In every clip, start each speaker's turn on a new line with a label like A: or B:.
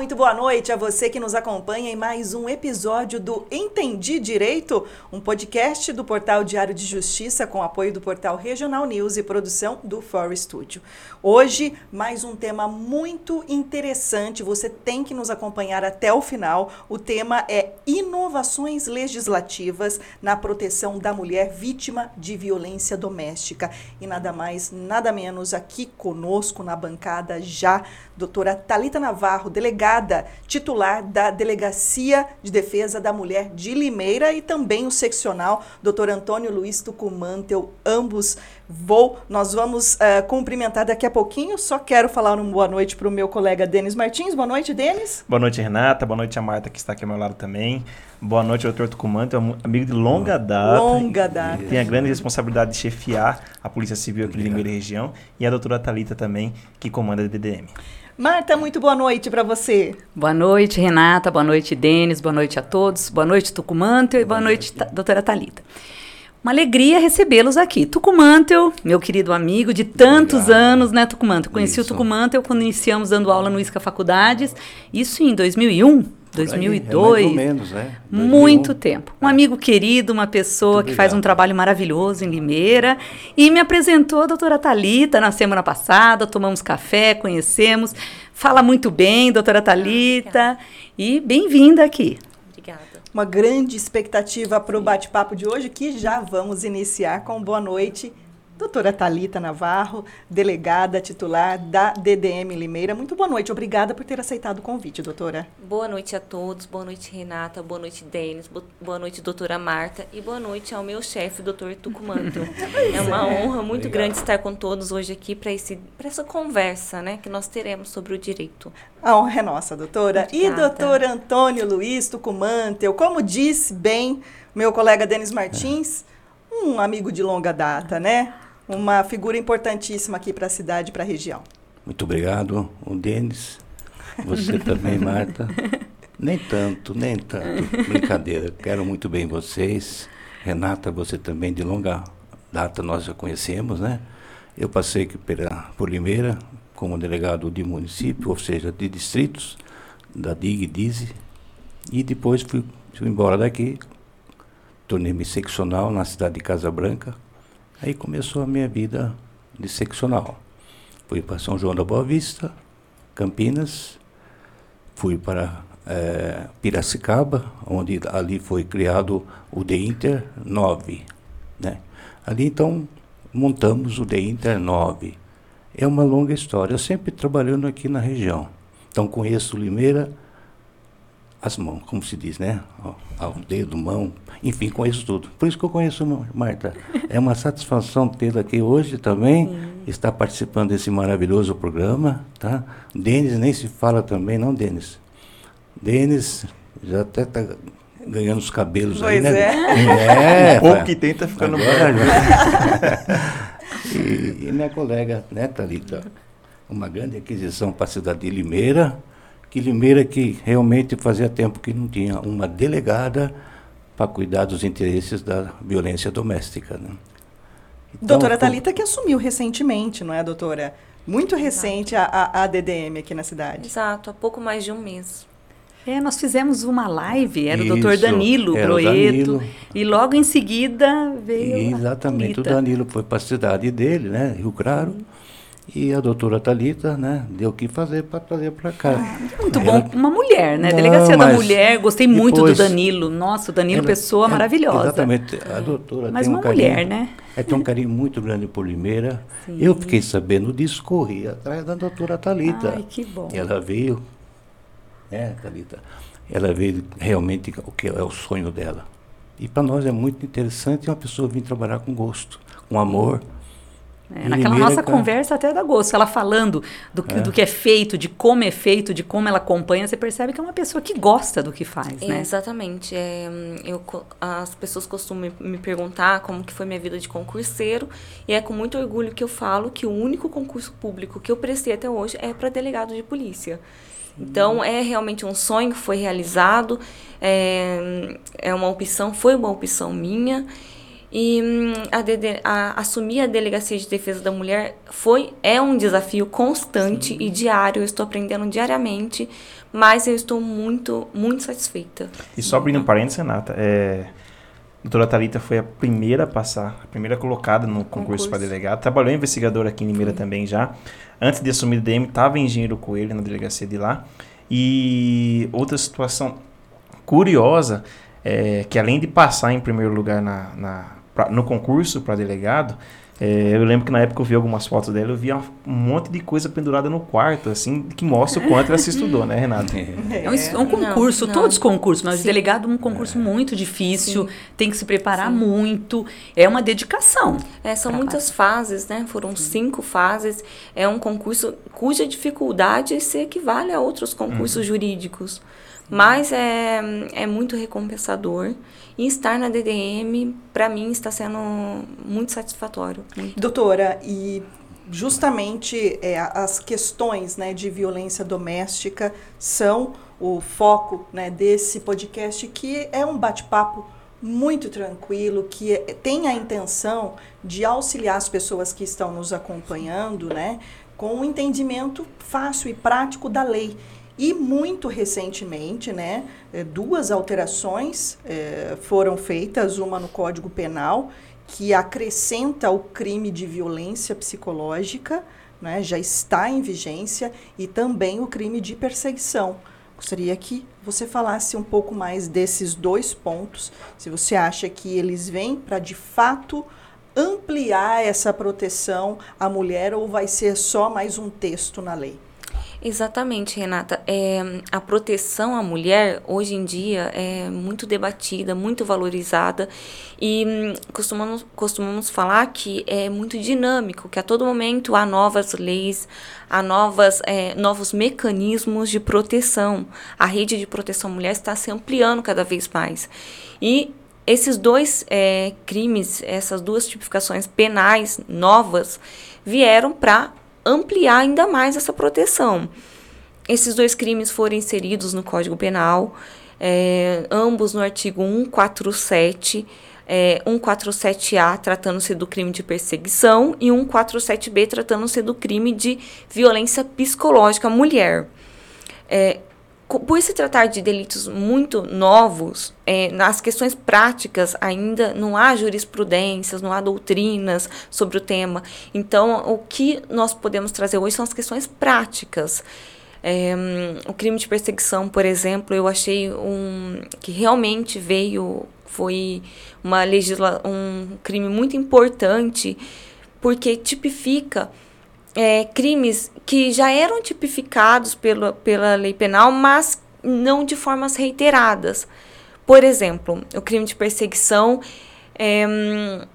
A: Muito boa noite a você que nos acompanha em mais um episódio do Entendi Direito, um podcast do Portal Diário de Justiça com apoio do Portal Regional News e produção do For Studio. Hoje, mais um tema muito interessante, você tem que nos acompanhar até o final. O tema é inovações legislativas na proteção da mulher vítima de violência doméstica. E nada mais, nada menos aqui conosco na bancada já, doutora Talita Navarro, delegada titular da Delegacia de Defesa da Mulher de Limeira e também o seccional, doutor Antônio Luiz Tucumantel, ambos vou, nós vamos uh, cumprimentar daqui a pouquinho, só quero falar uma boa noite para o meu colega Denis Martins. Boa noite, Denis.
B: Boa noite, Renata. Boa noite a Marta, que está aqui ao meu lado também. Boa noite, doutor Tucumantel, um amigo de longa data.
A: Longa data.
B: Tem a grande responsabilidade de chefiar a Polícia Civil aqui de Limeira e região. E a doutora Talita também, que comanda a DDM.
A: Marta, muito boa noite para você.
C: Boa noite, Renata. Boa noite, Denis. Boa noite a todos. Boa noite, Tucumantel. E boa, boa noite, noite doutora Talita. Uma alegria recebê-los aqui. Tucumantel, meu querido amigo de tantos Obrigado. anos, né, Tucumantel? Conheci Isso. o Tucumantel quando iniciamos dando aula no ISCA Faculdades, isso em 2001. 2002. Aí, é mais ou menos, né? Muito tempo. Um amigo querido, uma pessoa que faz um trabalho maravilhoso em Limeira. E me apresentou a doutora Talita na semana passada, tomamos café, conhecemos. Fala muito bem, doutora Talita. e bem-vinda aqui.
A: Obrigada. Uma grande expectativa para o bate-papo de hoje, que já vamos iniciar com boa noite Doutora Talita Navarro, delegada titular da DDM Limeira. Muito boa noite. Obrigada por ter aceitado o convite, doutora.
D: Boa noite a todos. Boa noite, Renata. Boa noite, Denis. Boa noite, doutora Marta. E boa noite ao meu chefe, doutor Tucumanto. é uma honra muito Obrigado. grande estar com todos hoje aqui para essa conversa né, que nós teremos sobre o direito.
A: A honra é nossa, doutora. Obrigada. E doutor Antônio Luiz Tucumantel, como disse bem meu colega Denis Martins, um amigo de longa data, né? Uma figura importantíssima aqui para a cidade e para a região.
E: Muito obrigado, o Denis. Você também, Marta. Nem tanto, nem tanto. Brincadeira. Quero muito bem vocês. Renata, você também de longa data nós já conhecemos, né? Eu passei pela, por Limeira como delegado de município, ou seja, de distritos, da DIG e DIZE, e depois fui, fui embora daqui, tornei-me seccional na cidade de Casa Branca, Aí começou a minha vida de seccional. Fui para São João da Boa Vista, Campinas, fui para é, Piracicaba, onde ali foi criado o The Inter 9. Né? Ali então montamos o The Inter 9. É uma longa história, eu sempre trabalhando aqui na região. Então conheço Limeira, as mãos, como se diz, né? Ao dedo, mão, enfim, conheço tudo. Por isso que eu conheço Marta. É uma satisfação tê-la aqui hoje também, Sim. estar participando desse maravilhoso programa, tá? Denis nem se fala também, não, Denis? Denis já até está ganhando os cabelos
A: pois
E: aí,
A: né?
E: É.
B: é pouco que tem tá ficando
E: Agora, e, e minha colega, né, Thalita? Uma grande aquisição para a cidade de Limeira, que Limeira que realmente fazia tempo que não tinha uma delegada para cuidar dos interesses da violência doméstica. Né?
A: Então, doutora Talita que assumiu recentemente, não é, doutora? Muito recente a, a, a DDM aqui na cidade.
D: Exato, há pouco mais de um mês.
C: É, nós fizemos uma live, era Isso, o doutor Danilo Broeto, e logo em seguida veio.
E: Exatamente, o Danilo foi para a cidade dele, né, Rio Claro. Sim e a doutora Talita, né, deu o que fazer para trazer para cá.
C: Ah, muito bom, uma mulher, né? Não, Delegacia da Mulher, gostei muito do Danilo. Nossa, o Danilo, ela, pessoa ela, maravilhosa.
E: Exatamente, a doutora
C: Mas
E: tem
C: uma
E: um carinho,
C: mulher, né?
E: É, tem um carinho muito grande por Limeira. Sim. Eu fiquei sabendo disso, corri atrás da doutora Talita.
C: Ai, que bom.
E: Ela veio, né, Talita? Ela veio realmente o que é o sonho dela. E para nós é muito interessante uma pessoa vir trabalhar com gosto, com amor.
C: É, naquela nossa conversa até da gosto, ela falando do que, é. do que é feito, de como é feito, de como ela acompanha, você percebe que é uma pessoa que gosta do que faz, né?
D: Exatamente. É, eu, as pessoas costumam me perguntar como que foi minha vida de concurseiro e é com muito orgulho que eu falo que o único concurso público que eu prestei até hoje é para delegado de polícia. Então é realmente um sonho que foi realizado, é, é uma opção, foi uma opção minha E hum, a DD a, assumir a Delegacia de Defesa da Mulher foi é um desafio constante Sim. e diário. Eu estou aprendendo diariamente, mas eu estou muito, muito satisfeita.
B: E só abrindo um parênteses, Renata, é, a doutora Thalita foi a primeira a passar, a primeira colocada no concurso, concurso. para delegado. Trabalhou investigadora aqui em Limeira Sim. também já. Antes de assumir o DM, estava Engenheiro Coelho na delegacia de lá. E outra situação curiosa é que além de passar em primeiro lugar na, na pra, no concurso para delegado, é, eu lembro que na época eu vi algumas fotos dela, eu via um monte de coisa pendurada no quarto, assim, que mostra o quanto ela se estudou, né, Renata?
C: É, é um, é um, concurso, não, todos concursos, mas Sim. delegado é um concurso é. muito difícil, Sim. tem que se preparar Sim. muito, é uma dedicação.
D: É, são muitas fases, né? Foram cinco fases. É um concurso cuja dificuldade se equivale a outros concursos uhum. jurídicos. Mas é, é muito recompensador. E estar na DDM, para mim, está sendo muito satisfatório. Muito.
A: Doutora, e justamente é, as questões né, de violência doméstica são o foco né, desse podcast, que é um bate-papo muito tranquilo, que é, tem a intenção de auxiliar as pessoas que estão nos acompanhando né, com um entendimento fácil e prático da lei. E muito recentemente, né, eh, duas alterações é, foram feitas, uma no Código Penal, que acrescenta o crime de violência psicológica, né, já está em vigência, e também o crime de perseguição. Gostaria que você falasse um pouco mais desses dois pontos, se você acha que eles vêm para de fato ampliar essa proteção à mulher ou vai ser só mais um texto na lei.
D: Exatamente, Renata. É, a proteção à mulher, hoje em dia, é muito debatida, muito valorizada e hum, costumamos, costumamos falar que é muito dinâmico, que a todo momento há novas leis, há novas, é, novos mecanismos de proteção. A rede de proteção à mulher está se ampliando cada vez mais. E esses dois é, crimes, essas duas tipificações penais novas, vieram para ampliar ainda mais essa proteção. Esses dois crimes foram inseridos no Código Penal, é, ambos no artigo 147, é, 147A tratando-se do crime de perseguição e 147B tratando-se do crime de violência psicológica à mulher. É, por se tratar de delitos muito novos, é, nas questões práticas ainda não há jurisprudências, não há doutrinas sobre o tema. Então, o que nós podemos trazer hoje são as questões práticas. É, o crime de perseguição, por exemplo, eu achei um que realmente veio foi uma legisla um crime muito importante porque tipifica é, crimes que já eram tipificados pela, pela lei penal, mas não de formas reiteradas. Por exemplo, o crime de perseguição é,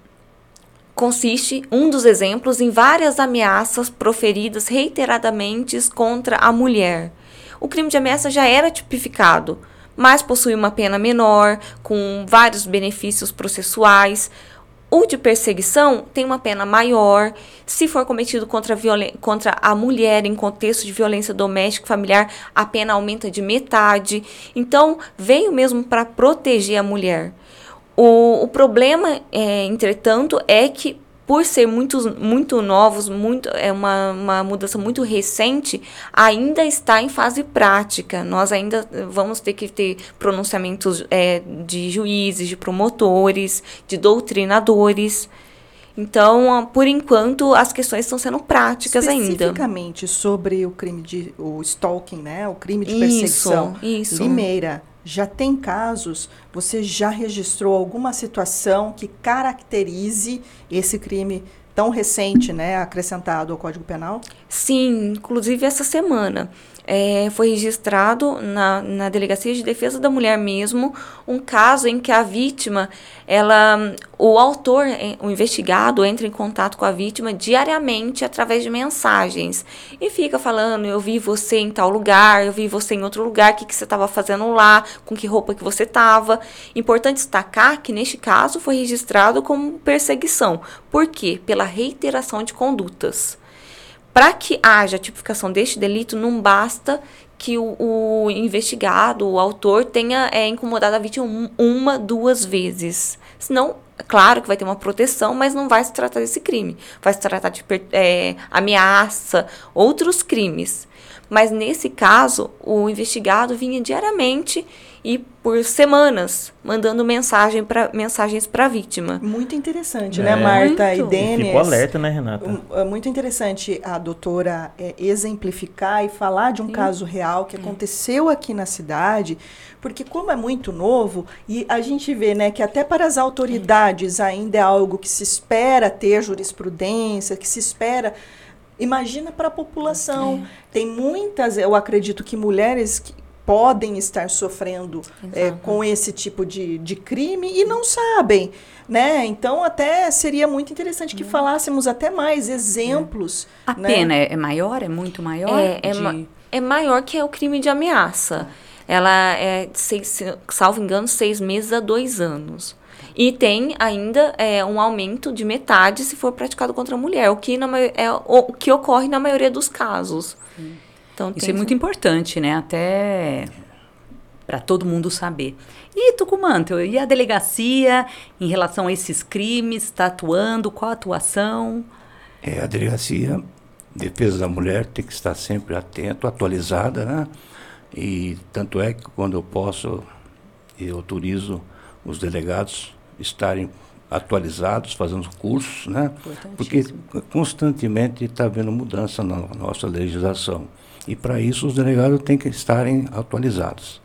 D: consiste, um dos exemplos, em várias ameaças proferidas reiteradamente contra a mulher. O crime de ameaça já era tipificado, mas possui uma pena menor, com vários benefícios processuais. O de perseguição tem uma pena maior. Se for cometido contra, contra a mulher em contexto de violência doméstica familiar, a pena aumenta de metade. Então, veio mesmo para proteger a mulher. O, o problema, é, entretanto, é que por ser muitos, muito novos, muito, é uma, uma mudança muito recente, ainda está em fase prática. Nós ainda vamos ter que ter pronunciamentos é, de juízes, de promotores, de doutrinadores. Então, por enquanto, as questões estão sendo práticas
A: Especificamente
D: ainda.
A: Especificamente sobre o crime de o stalking, né? O crime de perseguição.
D: Isso, isso.
A: Limeira, já tem casos, você já registrou alguma situação que caracterize esse crime tão recente, né, acrescentado ao Código Penal?
D: Sim, inclusive essa semana é, foi registrado na, na Delegacia de Defesa da Mulher mesmo um caso em que a vítima, ela, o autor, é, o investigado, entra em contato com a vítima diariamente através de mensagens e fica falando: eu vi você em tal lugar, eu vi você em outro lugar, o que, que você estava fazendo lá, com que roupa que você estava. Importante destacar que neste caso foi registrado como perseguição. Por quê? Pela reiteração de condutas. Para que haja tipificação deste delito, não basta que o, o investigado, o autor, tenha é, incomodado a vítima uma, duas vezes. Senão, claro que vai ter uma proteção, mas não vai se tratar desse crime. Vai se tratar de é, ameaça, outros crimes. Mas nesse caso, o investigado vinha diariamente e por semanas mandando mensagem pra, mensagens para a vítima.
A: Muito interessante, é. né, Marta muito. e Denis?
B: Ficou alerta, né, Renata?
A: É muito interessante a doutora é, exemplificar e falar de um Sim. caso real que aconteceu aqui na cidade, porque como é muito novo e a gente vê, né, que até para as autoridades ainda é algo que se espera ter jurisprudência, que se espera Imagina para a população. É. Tem muitas, eu acredito que mulheres que podem estar sofrendo é, com esse tipo de, de crime e não sabem. Né? Então, até seria muito interessante que uhum. falássemos até mais exemplos.
C: A né? pena é, é maior? É muito maior?
D: É, é, de... ma é maior que o crime de ameaça. Ela é, seis, salvo engano, seis meses a dois anos. E tem ainda é, um aumento de metade se for praticado contra a mulher, o que, na, é o que ocorre na maioria dos casos.
C: Então, Isso é muito importante, né? Até para todo mundo saber. E Tucumã, e a delegacia em relação a esses crimes? Está atuando? Qual a atuação?
E: É, a delegacia, defesa da mulher, tem que estar sempre atento, atualizada, né? E tanto é que quando eu posso, eu autorizo os delegados estarem atualizados, fazendo cursos, né? Porque constantemente está havendo mudança na nossa legislação. E para isso os delegados têm que estarem atualizados.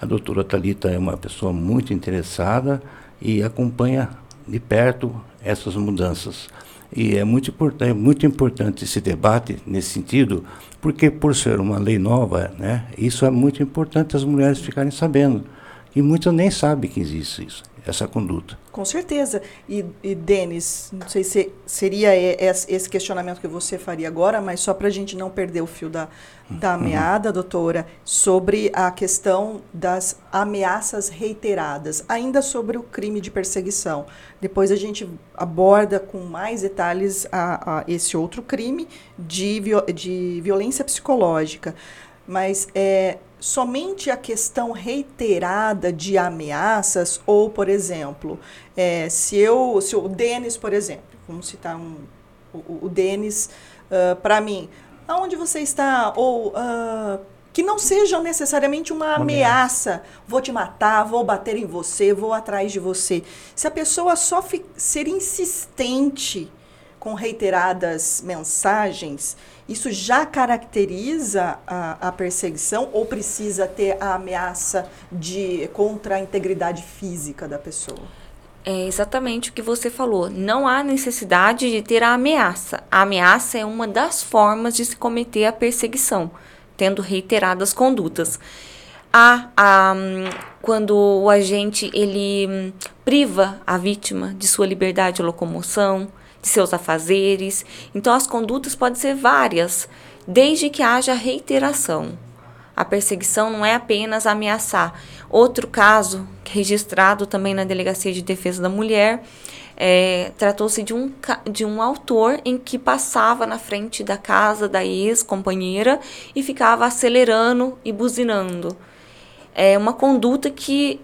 E: A doutora Talita é uma pessoa muito interessada e acompanha de perto essas mudanças. E é muito, importante, é muito importante esse debate nesse sentido, porque por ser uma lei nova, né, isso é muito importante as mulheres ficarem sabendo. E muitas nem sabem que existe isso essa conduta.
A: Com certeza. E, e Denis, não sei se seria esse questionamento que você faria agora, mas só para a gente não perder o fio da, da uhum. meada, doutora, sobre a questão das ameaças reiteradas, ainda sobre o crime de perseguição. Depois a gente aborda com mais detalhes a, a esse outro crime de, de violência psicológica. Mas é, somente a questão reiterada de ameaças, ou, por exemplo, é, se eu, se o Denis, por exemplo, vamos citar um, o, o Denis, uh, para mim, aonde você está? Ou uh, que não seja necessariamente uma, uma ameaça. ameaça. Vou te matar, vou bater em você, vou atrás de você. Se a pessoa só ser insistente com reiteradas mensagens, isso já caracteriza a, a, perseguição ou precisa ter a ameaça de contra a integridade física da pessoa?
D: É exatamente o que você falou. Não há necessidade de ter a ameaça. A ameaça é uma das formas de se cometer a perseguição, tendo reiteradas condutas. Há, há quando o agente ele hum, priva a vítima de sua liberdade de locomoção, de seus afazeres. Então, as condutas podem ser várias, desde que haja reiteração. A perseguição não é apenas ameaçar. Outro caso, registrado também na Delegacia de Defesa da Mulher, é, tratou-se de um, de um autor em que passava na frente da casa da ex-companheira e ficava acelerando e buzinando. É uma conduta que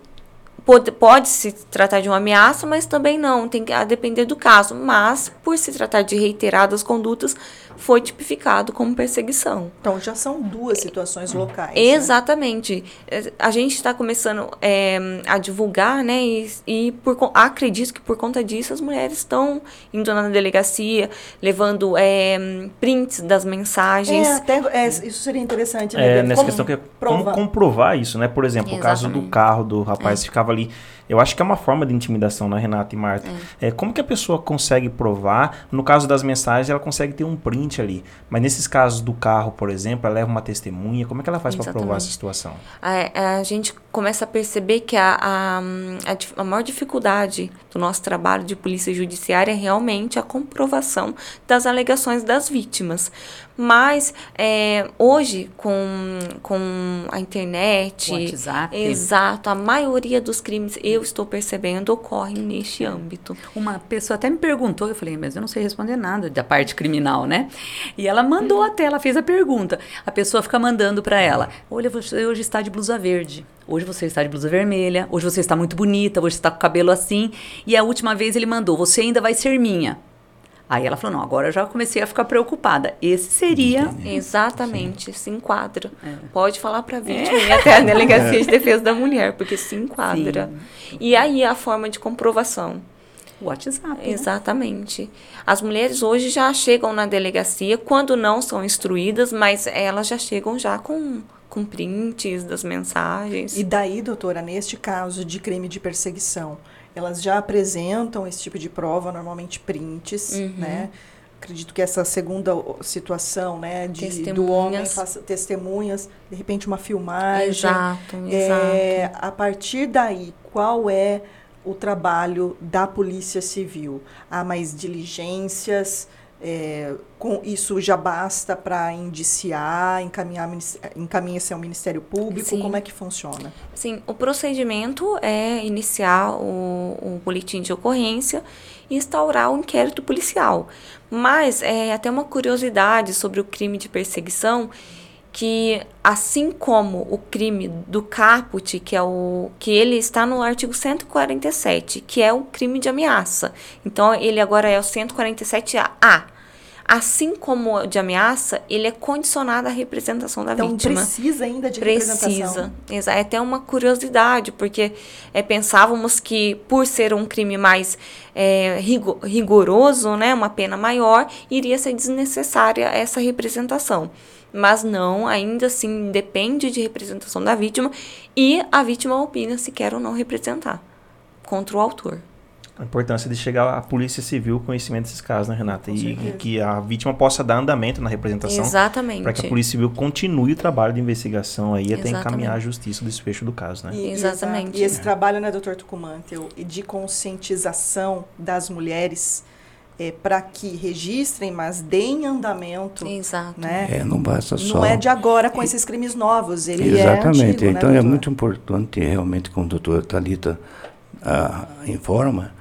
D: Pode, pode se tratar de uma ameaça, mas também não, tem que a depender do caso. Mas, por se tratar de reiteradas condutas, foi tipificado como perseguição.
A: Então, já são duas situações locais.
D: Né? Exatamente. Né? A gente está começando é, a divulgar, né? E, e por, acredito que por conta disso as mulheres estão indo na delegacia, levando é, prints das mensagens.
A: É, até, é, isso seria interessante,
B: né? É, nessa como questão que é como comprovar isso, né? Por exemplo, Exatamente. o caso do carro do rapaz é. ficava ali. Eu acho que é uma forma de intimidação, né, Renata e Marta? É. é. como que a pessoa consegue provar? No caso das mensagens, ela consegue ter um print ali. Mas nesses casos do carro, por exemplo, ela leva uma testemunha. Como é que ela faz para provar essa situação?
D: A, a, gente começa a perceber que a, a, a, a maior dificuldade do nosso trabalho de polícia judiciária é realmente a comprovação das alegações das vítimas. Mas é, hoje, com, com a internet.
C: WhatsApp.
D: Exato, a maioria dos crimes. Eu estou percebendo ocorrem neste âmbito.
C: Uma pessoa até me perguntou, eu falei, mas eu não sei responder nada da parte criminal, né? E ela mandou uhum. até, ela fez a pergunta. A pessoa fica mandando para ela: olha, você hoje está de blusa verde. Hoje você está de blusa vermelha. Hoje você está muito bonita. Hoje você está com o cabelo assim. E a última vez ele mandou: você ainda vai ser minha. Aí ela falou: não, agora eu já comecei a ficar preocupada. Esse seria.
D: Exatamente, Sim. se enquadra. É. Pode falar para a vítima é. e até a Delegacia de Defesa da Mulher, porque se enquadra. Sim. E aí a forma de comprovação.
C: O WhatsApp. Né?
D: Exatamente. As mulheres hoje já chegam na delegacia, quando não são instruídas, mas elas já chegam já com, com prints das mensagens.
A: E daí, doutora, neste caso de crime de perseguição, elas já apresentam esse tipo de prova, normalmente prints, uhum. né? Acredito que essa segunda situação, né, de, do homem faça testemunhas, de repente uma filmagem.
D: Exato,
A: é, exato. A partir daí, qual é o trabalho da Polícia Civil? Há mais diligências? É, com isso já basta para indiciar, encaminhar, encaminha-se ao Ministério Público? Sim. Como é que funciona?
D: Sim, o procedimento é iniciar o, o boletim de ocorrência e instaurar o um inquérito policial. Mas é até uma curiosidade sobre o crime de perseguição que assim como o crime do caput, que é o que ele está no artigo 147, que é o crime de ameaça. Então ele agora é o 147A assim como o de ameaça, ele é condicionado à representação da
A: então,
D: vítima.
A: Então precisa ainda de
D: precisa.
A: representação.
D: Precisa. É até uma curiosidade, porque é, pensávamos que por ser um crime mais é, rigoroso, né, uma pena maior, iria ser desnecessária essa representação. Mas não, ainda assim depende de representação da vítima e a vítima opina se quer ou não representar contra o autor
B: a importância de chegar à Polícia Civil conhecimento desses casos, né, Renata? E certeza. que a vítima possa dar andamento na representação.
D: Exatamente.
B: Para que a Polícia Civil continue o trabalho de investigação aí Exatamente. até encaminhar a justiça o desfecho do caso, né?
A: E, Exatamente. E esse trabalho, né, doutor Tucumantel, de conscientização das mulheres é, para que registrem, mas deem andamento.
D: Exato.
A: Né?
E: É, não basta só.
A: Não é de agora com esses crimes novos. Ele
E: Exatamente.
A: É antigo,
E: né, então
A: né,
E: é muito importante realmente, como a doutora Thalita ah, informa,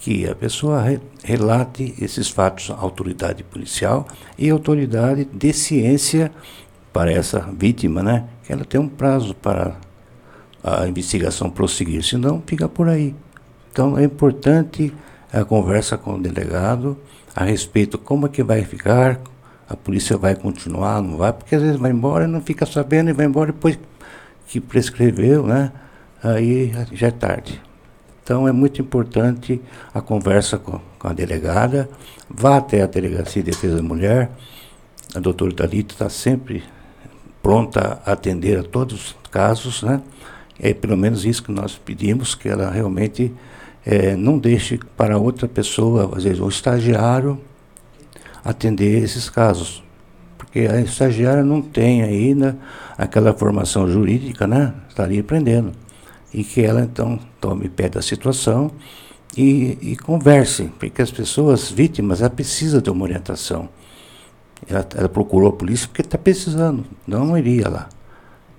E: que a pessoa re relate esses fatos à autoridade policial e autoridade de ciência para essa vítima, né? Que ela tem um prazo para a investigação prosseguir, senão fica por aí. Então é importante a conversa com o delegado a respeito como é que vai ficar, a polícia vai continuar, não vai, porque às vezes vai embora e não fica sabendo e vai embora depois que prescreveu, né? Aí já é tarde. Então é muito importante a conversa com, com a delegada, vá até a Delegacia de Defesa da Mulher, a doutora Dalita está sempre pronta a atender a todos os casos, né? É pelo menos isso que nós pedimos, que ela realmente é, não deixe para outra pessoa, às vezes um estagiário, atender esses casos. Porque a estagiária não tem ainda aquela formação jurídica, né? Está ali aprendendo e que ela então tome pé da situação e, e converse, porque as pessoas vítimas ela precisa de uma orientação. Ela, ela procurou a polícia porque está precisando, não iria lá.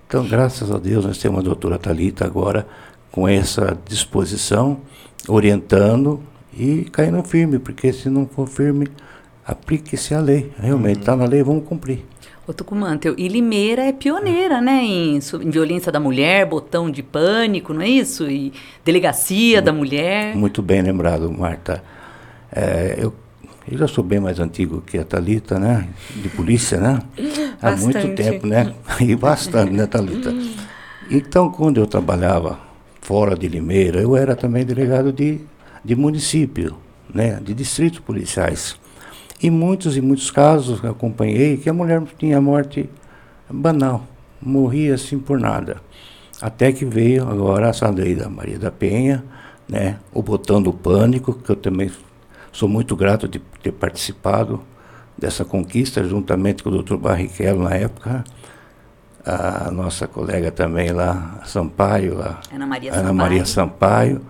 E: Então, graças a Deus, nós temos a doutora Talita agora com essa disposição, orientando e caindo firme, porque se não for firme, aplique-se a lei. Realmente está uhum. na lei, vamos cumprir.
C: Ô Tucumã, e Limeira é pioneira, né, em, em, violência da mulher, botão de pânico, não é isso? E delegacia muito, da mulher.
E: Muito bem lembrado, Marta. É, eu, eu já sou bem mais antigo que a Talita, né, de polícia, né? Há muito tempo, né? E bastante, né, Talita? Então, quando eu trabalhava fora de Limeira, eu era também delegado de, de município, né, de distritos policiais. E muitos e muitos casos acompanhei que a mulher tinha morte banal, morria assim por nada. Até que veio agora essa lei da Maria da Penha, né, o botão do pânico, que eu também sou muito grato de ter participado dessa conquista, juntamente com o doutor Barrichello na época, a nossa colega também lá, Sampaio, a
C: Ana Maria
E: Ana
C: Sampaio.
E: Maria Sampaio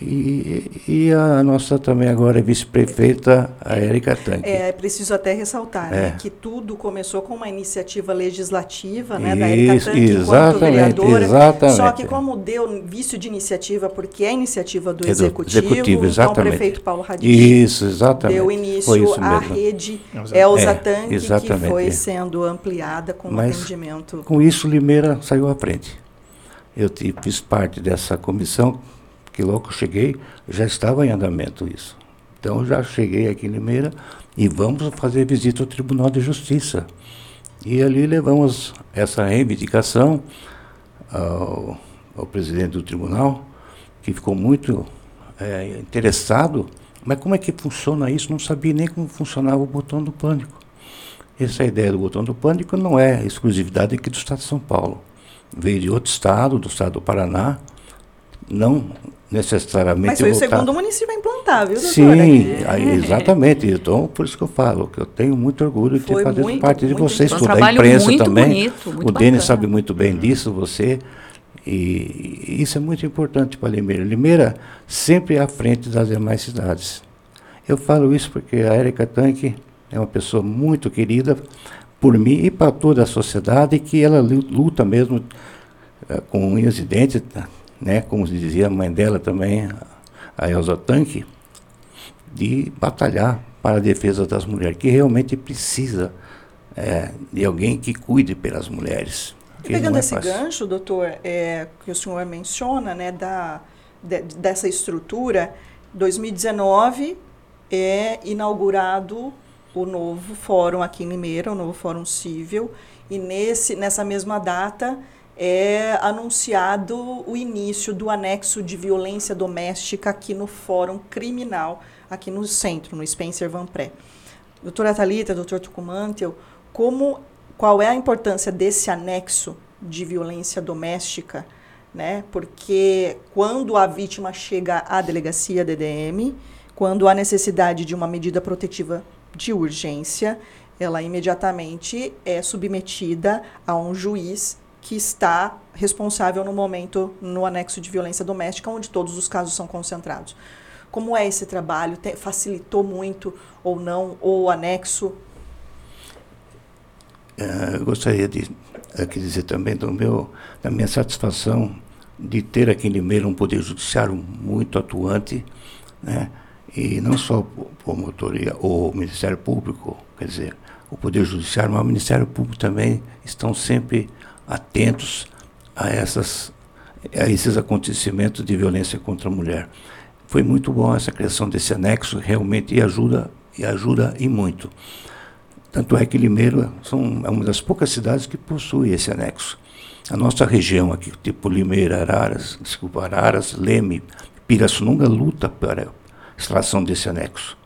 E: E, e a nossa também agora é vice-prefeita, a Érica Tanque.
A: É, é preciso até ressaltar né,
E: É.
A: que tudo começou com uma iniciativa legislativa né, da
E: Isso,
A: Erika Tanque enquanto
E: exatamente,
A: vereadora.
E: exatamente.
A: Só que como deu vício de iniciativa, porque é iniciativa do
E: É do
A: executivo,
E: executivo,
A: então o prefeito Paulo Radich
E: Isso, exatamente.
A: deu
E: Foi
A: início à rede
B: Elza-
A: Elza
E: É,
A: Tanque, que foi
E: é.
A: sendo ampliada com
E: Mas
A: atendimento.
E: Com isso, Limeira saiu à frente. Eu fiz parte dessa comissão, que logo que eu cheguei, já estava em andamento isso. Então, já cheguei aqui em Limeira e vamos fazer visita ao Tribunal de Justiça. E ali levamos essa reivindicação ao, ao presidente do tribunal, que ficou muito eh, interessado. Mas como é que funciona isso? Não sabia nem como funcionava o botão do pânico. Essa ideia do botão do pânico não é exclusividade aqui do Estado de São Paulo. Veio de outro estado, do estado do Paraná, não necessariamente
A: Mas foi o
E: voltado-
A: segundo município a implantar, viu, doutora?
E: Sim,
A: É.
E: aí, exatamente. Então, por isso que eu falo, que eu tenho muito orgulho de ter
A: Foi
E: fazer
A: muito,
E: parte de vocês, toda a imprensa
C: muito
E: também.
C: bonito, muito
E: o Denis sabe muito bem disso, você. E, e isso é muito importante para Limeira. Limeira sempre é à frente das demais cidades. Eu falo isso porque a Érica Tanque é uma pessoa muito querida por mim e para toda a sociedade, que ela lu- luta mesmo eh, com unhas e dentes, né, como dizia a mãe dela também, a Elza Tanque, de batalhar para a defesa das mulheres, que realmente precisa eh, de alguém que cuide pelas mulheres.
A: E pegando
E: é
A: esse
E: fácil.
A: gancho, doutor, é, que o senhor menciona, né, da, de- dessa estrutura, 2019 é inaugurado o novo fórum aqui em Limeira, o novo fórum civil, e nesse, nessa mesma data é anunciado o início do anexo de violência doméstica aqui no fórum criminal, aqui no centro, no Spencer Van Pré. Doutora Thalita, doutor Tucumantel, como, qual é a importância desse anexo de violência doméstica? Né? Porque quando a vítima chega à delegacia DDM, quando há necessidade de uma medida protetiva de urgência, ela imediatamente é submetida a um juiz que está responsável no momento no anexo de violência doméstica, onde todos os casos são concentrados. Como é esse trabalho? Te- facilitou muito ou não o anexo?
E: Eh, eu gostaria de aqui dizer também do meu, da minha satisfação de ter aqui em Limeira um poder judiciário muito atuante, né? e não só promotoria ou Ministério Público, quer dizer, o Poder Judiciário, mas o Ministério Público também estão sempre atentos a, essas, a esses acontecimentos de violência contra a mulher. Foi muito bom essa criação desse anexo, realmente, e ajuda, e ajuda e muito. Tanto é que Limeira são, é uma das poucas cidades que possui esse anexo. A nossa região aqui, tipo Limeira, Araras, desculpa, Araras, Leme, Pirassununga luta para a instalação desse anexo.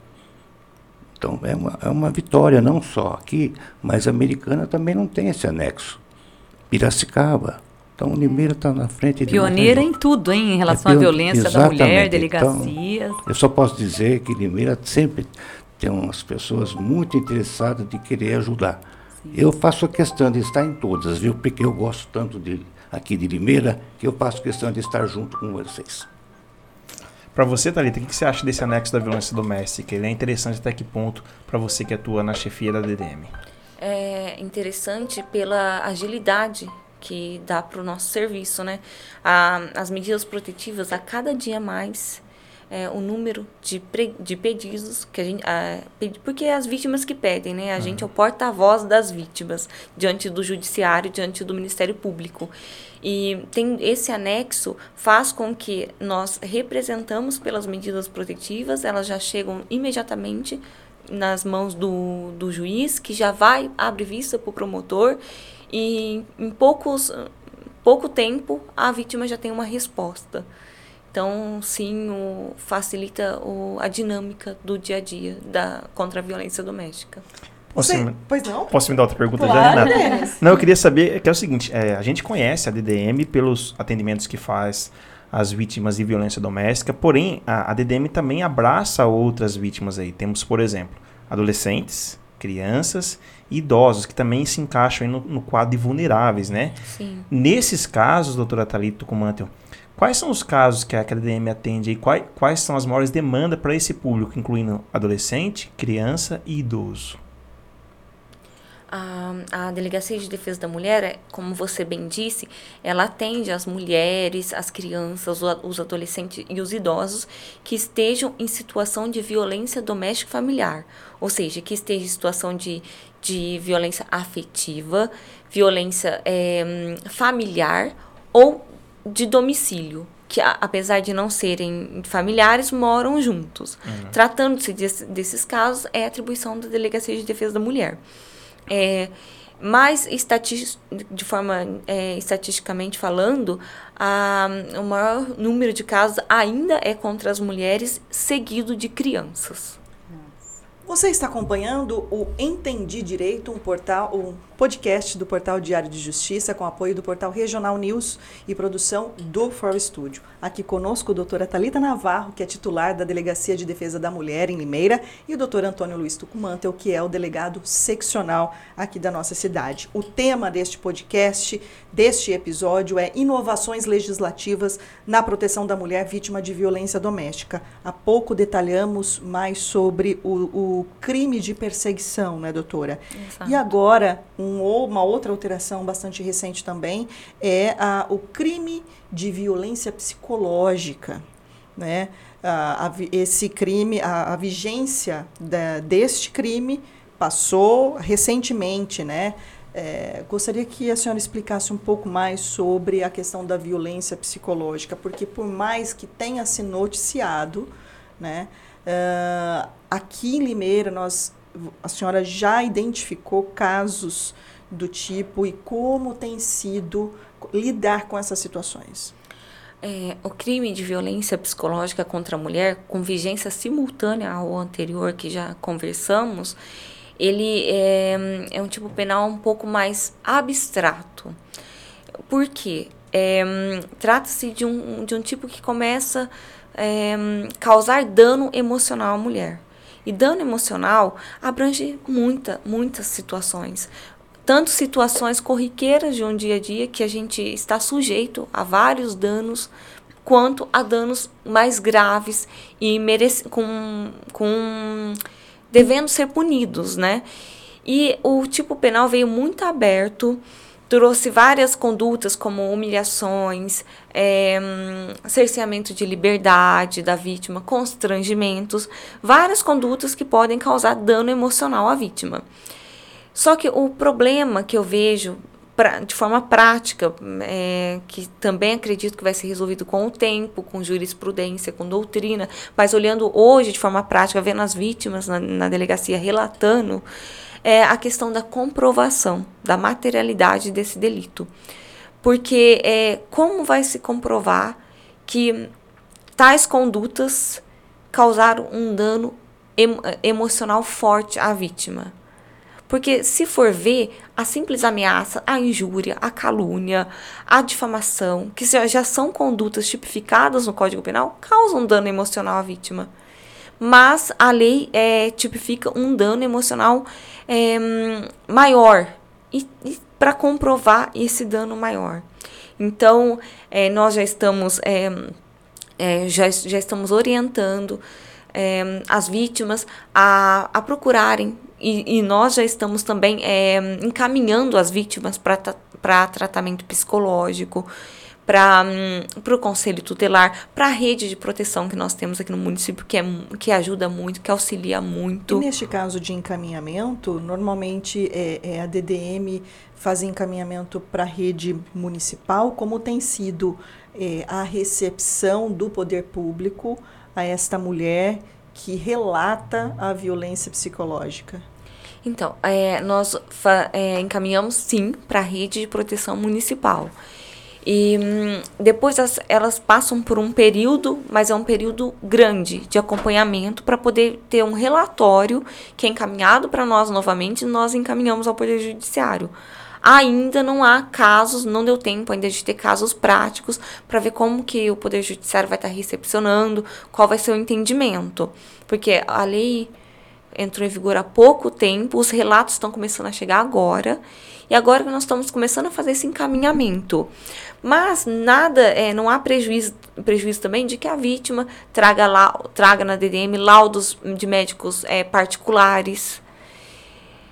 E: Então é uma, é uma vitória, não só aqui, mas a americana também não tem esse anexo. Piracicaba. Então Limeira está na frente de
C: Pioneira em tudo, hein? Em relação
E: É
C: à violência da mulher,
E: exatamente. Então,
C: delegacias.
E: Eu só posso dizer que Limeira sempre tem umas pessoas muito interessadas de querer ajudar. Eu faço a questão de estar em todas, viu? Porque eu gosto tanto de, aqui de Limeira que eu faço questão de estar junto com vocês.
B: Para você, Thalita, o que que você acha desse anexo da violência doméstica? Ele é interessante até que ponto para você que atua na chefia da DDM?
D: É interessante pela agilidade que dá para o nosso serviço, né? A- as medidas protetivas, a cada dia mais, é, o número de, pre- de pedidos que a gente... a- porque é as vítimas que pedem, né? A gente é o porta-voz das vítimas diante do judiciário, diante do Ministério Público. E tem esse anexo faz com que nós representamos pelas medidas protetivas, elas já chegam imediatamente nas mãos do, do juiz, que já vai, abre vista para o promotor, e em poucos, pouco tempo a vítima já tem uma resposta. Então, sim, o, facilita o, a dinâmica do dia a dia da, contra a violência doméstica.
B: Posso,
A: Você-
B: me-
A: Pois não?
B: posso me dar outra pergunta já,
A: Claro,
B: Renata?
A: Denis.
B: Não, eu queria saber, que é o seguinte, é, a gente conhece a DDM pelos atendimentos que faz às vítimas de violência doméstica, porém, a, a DDM também abraça outras vítimas aí. Temos, por exemplo, adolescentes, crianças e idosos, que também se encaixam aí no, no quadro de vulneráveis, né?
D: Sim.
B: Nesses casos, doutora Thalita Kumantel, Quais são os casos que a KDM atende e quais, quais são as maiores demandas para esse público, incluindo adolescente, criança e idoso?
D: A, a Delegacia de Defesa da Mulher, é, como você bem disse, ela atende as mulheres, as crianças, os adolescentes e os idosos que estejam em situação de violência doméstica familiar, ou seja, que estejam em situação de, de violência afetiva, violência é, familiar ou de domicílio, que apesar de não serem familiares, moram juntos. Uhum. Tratando-se desse, desses casos, é atribuição da Delegacia de Defesa da Mulher. É, mas de forma é, estatisticamente falando, a, o maior número de casos ainda é contra as mulheres, seguido de crianças.
A: Você está acompanhando o Entendi Direito, um portal, um podcast do portal Diário de Justiça, com apoio do portal Regional News e produção do For Studio. Aqui conosco a doutora Talita Navarro, que é titular da Delegacia de Defesa da Mulher em Limeira, e o doutor Antônio Luiz Tucumantel, que é o delegado seccional aqui da nossa cidade. O tema deste podcast, deste episódio, é inovações legislativas na proteção da mulher vítima de violência doméstica. Há pouco detalhamos mais sobre o, o crime de perseguição, né, doutora? Exato. E agora, um um, uma outra alteração bastante recente também é a, o crime de violência psicológica. Né? A, a, esse crime, a, a vigência da, deste crime passou recentemente, né? É, gostaria que a senhora explicasse um pouco mais sobre a questão da violência psicológica, porque por mais que tenha se noticiado, né, uh, aqui em Limeira nós a senhora já identificou casos do tipo e como tem sido lidar com essas situações?
D: É, o crime de violência psicológica contra a mulher, com vigência simultânea ao anterior que já conversamos, ele é, é um tipo penal um pouco mais abstrato. Por quê? É, Trata-se de um, de um tipo que começa a é, causar dano emocional à mulher. E dano emocional abrange muita, muitas situações. Tanto situações corriqueiras de um dia a dia que a gente está sujeito a vários danos, quanto a danos mais graves e merece, com, com devendo ser punidos, né? E o tipo penal veio muito aberto trouxe várias condutas como humilhações, é, cerceamento de liberdade da vítima, constrangimentos, várias condutas que podem causar dano emocional à vítima. Só que o problema que eu vejo pra, de forma prática, é, que também acredito que vai ser resolvido com o tempo, com jurisprudência, com doutrina, mas olhando hoje de forma prática, vendo as vítimas na, na delegacia relatando, é a questão da comprovação da materialidade desse delito. Porque é, como vai se comprovar que tais condutas causaram um dano em, emocional forte à vítima? Porque se for ver, a simples ameaça, a injúria, a calúnia, a difamação, que já são condutas tipificadas no Código Penal, causam dano emocional à vítima mas a lei é, tipifica um dano emocional é, maior e, e para comprovar esse dano maior. Então, é, nós já estamos, é, é, já, já estamos orientando é, as vítimas a, a procurarem, e, e nós já estamos também encaminhando as vítimas para tratamento psicológico, para hum, o conselho tutelar, para a rede de proteção que nós temos aqui no município, que, é, que ajuda muito, que auxilia muito.
A: E neste caso de encaminhamento, normalmente é, é a DDM faz encaminhamento para a rede municipal, como tem sido é, a recepção do poder público a esta mulher que relata a violência psicológica?
D: Então, é, nós é, encaminhamos sim para a rede de proteção municipal. E hum, depois elas, passam por um período, mas é um período grande de acompanhamento para poder ter um relatório que é encaminhado para nós novamente e nós encaminhamos ao Poder Judiciário. Ainda não há casos, não deu tempo ainda de ter casos práticos para ver como que o Poder Judiciário vai estar tá recepcionando, qual vai ser o entendimento. Porque a lei entrou em vigor há pouco tempo, os relatos estão começando a chegar agora. E agora que nós estamos começando a fazer esse encaminhamento. Mas nada, é, não há prejuízo, prejuízo também de que a vítima traga, lá, traga na DDM laudos de médicos é, particulares.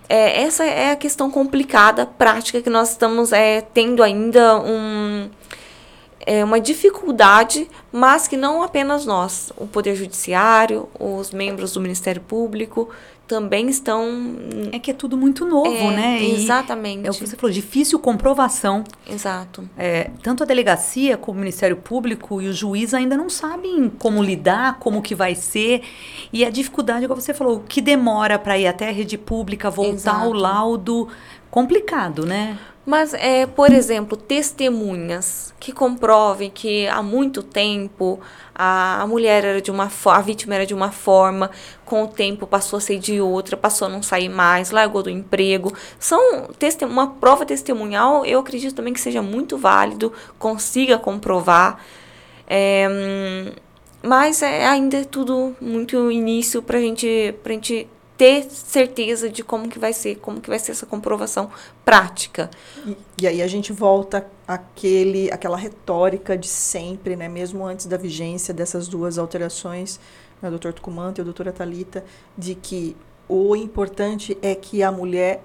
D: É, essa é a questão complicada, prática, que nós estamos é, tendo ainda um, é, uma dificuldade, mas que não apenas nós, o Poder Judiciário, os membros do Ministério Público, também estão.
C: É que é tudo muito novo,
D: É,
C: né? E
D: exatamente.
C: É o que você falou, difícil comprovação.
D: Exato.
C: É, tanto a delegacia como o Ministério Público e o juiz ainda não sabem como lidar, como que vai ser. E a dificuldade, como você falou, o que demora para ir até a rede pública, voltar
D: Exato.
C: o laudo, complicado, né?
D: Mas, é, por exemplo, testemunhas que comprovem que há muito tempo a, a mulher era de uma forma, a vítima era de uma forma, com o tempo passou a ser de outra, passou a não sair mais, largou do emprego. São uma prova testemunhal, eu acredito também que seja muito válido, consiga comprovar. É, hum, mas é, ainda é tudo muito início para gente, a gente ter certeza de como que vai ser, como que vai ser essa comprovação prática.
A: E, e aí a gente volta àquele, àquela retórica de sempre, né? mesmo antes da vigência dessas duas alterações, né, doutor Tucumanta e a doutora Talita, de que o importante é que a mulher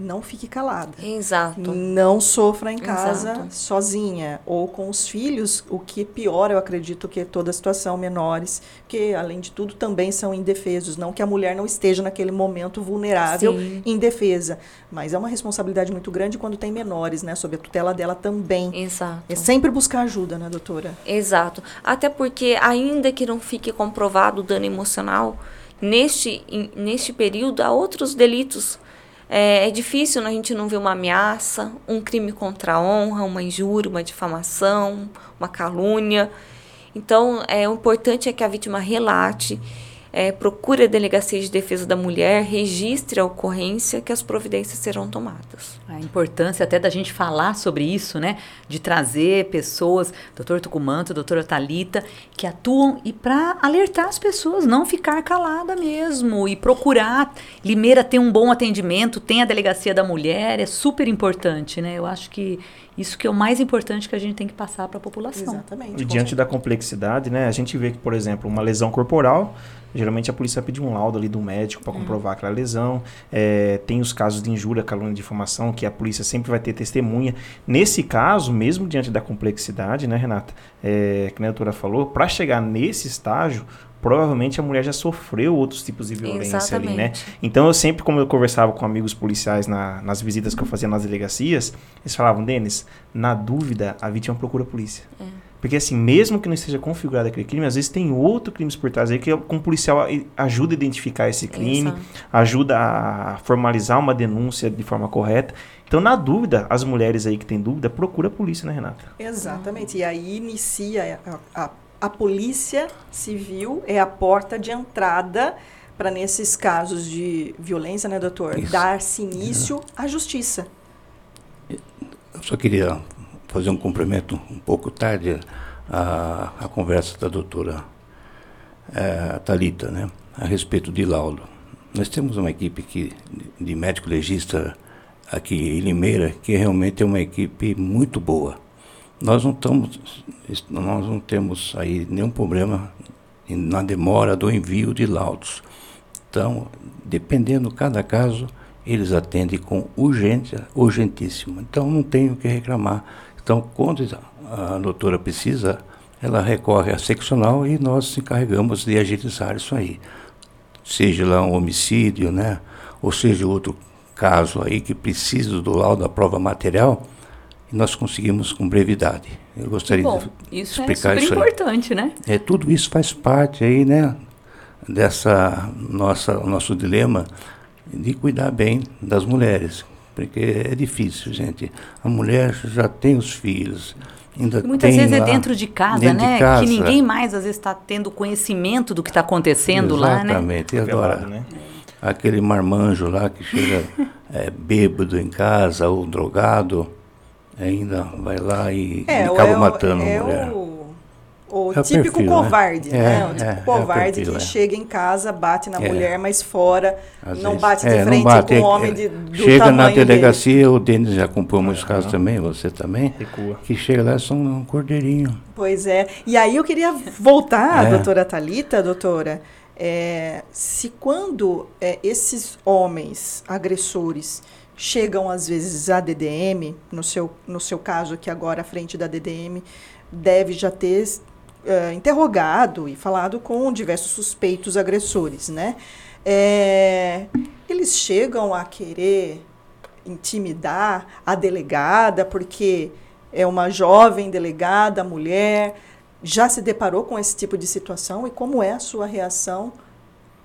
A: não fique calada.
D: Exato.
A: Não sofra em casa
D: Exato.
A: sozinha ou com os filhos, o que pior, eu acredito que é toda a situação, menores, que além de tudo também são indefesos. Não que a mulher não esteja naquele momento vulnerável,
D: Sim.
A: indefesa, mas é uma responsabilidade muito grande quando tem menores, né? Sob a tutela dela também.
D: Exato.
A: É sempre buscar ajuda, né, doutora?
D: Exato. Até porque, ainda que não fique comprovado o dano emocional, neste, neste período há outros delitos. É, é difícil a gente não ver uma ameaça, um crime contra a honra, uma injúria, uma difamação, uma calúnia. Então, é, o importante é que a vítima relate, é, procure a Delegacia de Defesa da Mulher, registre a ocorrência, que as providências serão tomadas.
C: A importância até da gente falar sobre isso, né? De trazer pessoas, doutor Tucumanto, doutora Talita, que atuam e para alertar as pessoas, não ficar calada mesmo e procurar. Limeira tem um bom atendimento, tem a delegacia da mulher, é super importante, né? Eu acho que isso que é o mais importante que a gente tem que passar para a população.
A: Exatamente.
B: E diante da complexidade, né, a gente vê que, por exemplo, uma lesão corporal, geralmente a polícia pede um laudo ali do médico para comprovar aquela lesão. É, tem os casos de injúria, calúnia e difamação, que a polícia sempre vai ter testemunha. Nesse caso, mesmo diante da complexidade, né, Renata, é, que a doutora falou, para chegar nesse estágio, provavelmente a mulher já sofreu outros tipos de violência ali, né?
D: Exatamente.
B: Então eu sempre, como eu conversava com amigos policiais na- nas visitas que eu fazia nas delegacias, eles falavam, Denis, na dúvida, a vítima procura a polícia. Porque assim, mesmo que não esteja configurado aquele crime, às vezes tem outro crime por trás aí que com o policial ajuda a identificar esse crime,
D: Exato.
B: ajuda a formalizar uma denúncia de forma correta. Então, na dúvida, as mulheres aí que têm dúvida, procura a polícia, né, Renata?
A: Exatamente. E aí inicia a, a, a polícia civil é a porta de entrada para nesses casos de violência, né, doutor?
E: Isso.
A: Dar-se início à justiça.
E: Eu só queria fazer um cumprimento um pouco tarde à, conversa da doutora eh, Talita, né, a respeito de laudo. Nós temos uma equipe aqui de- médico legista aqui em Limeira que realmente é uma equipe muito boa. Nós não estamos, nós não temos aí nenhum problema em- na demora do envio de laudos. Então, dependendo cada caso, eles atendem com urgência, urgentíssimo. Então, não tenho o que reclamar. Então, quando a doutora precisa, ela recorre à seccional e nós se encarregamos de agilizar isso aí. Seja lá um homicídio, né? Ou seja outro caso aí que precisa do laudo da prova material, e nós conseguimos com brevidade. Eu gostaria
C: Bom,
E: de
C: isso é
E: explicar
C: super
E: isso aí.
C: importante, né?
E: É, tudo isso faz parte aí, né, dessa nossa nosso dilema de cuidar bem das mulheres, porque é difícil, gente. A mulher já tem os filhos, ainda
C: muitas
E: tem
C: vezes é
E: lá-
C: dentro de casa,
E: dentro de
C: né?
E: casa.
C: Que ninguém mais às vezes está tendo conhecimento do que está acontecendo lá, né?
E: Exatamente. E agora,
B: Velado, né?
E: aquele marmanjo lá que chega é, bêbado em casa ou drogado, ainda vai lá e, e
A: o-
E: acaba matando
A: é
E: a mulher.
A: o, o
E: É o
A: típico
E: perfil, né?
A: covarde, né?
E: É,
A: O típico
E: é, é o
A: covarde
E: perfil,
A: que
E: é.
A: chega em casa, bate na
E: É.
A: mulher, mas fora,
E: Às
A: não
E: vezes.
A: bate de
E: É, não
A: frente
E: bate,
A: com
E: é,
A: homem
E: é,
A: de, do
E: Chega na
A: tamanho dele.
E: delegacia, o Denis já acompanhou muitos casos também, você também,
B: Recua.
E: que chega lá são um cordeirinho.
A: Pois é. E aí eu queria voltar,
E: É.
A: doutora Talita, doutora, é, se quando é, esses homens agressores chegam às vezes à DDM, no seu, no seu caso aqui agora à frente da DDM, deve já ter é, interrogado e falado com diversos suspeitos agressores, né? É, eles chegam a querer intimidar a delegada porque é uma jovem delegada, mulher, já se deparou com esse tipo de situação e como é a sua reação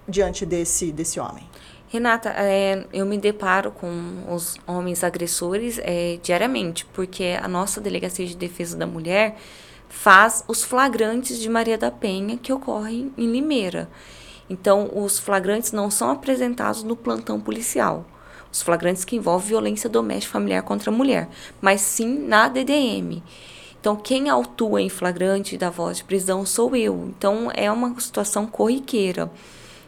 A: diante desse, desse homem?
D: Renata, é, eu me deparo com os homens agressores é, diariamente, porque a nossa Delegacia de Defesa da Mulher faz os flagrantes de Maria da Penha que ocorrem em Limeira. Então, os flagrantes não são apresentados no plantão policial. Os flagrantes que envolvem violência doméstica familiar contra a mulher, mas sim na DDM. Então, quem autua em flagrante da voz de prisão sou eu. Então, é uma situação corriqueira.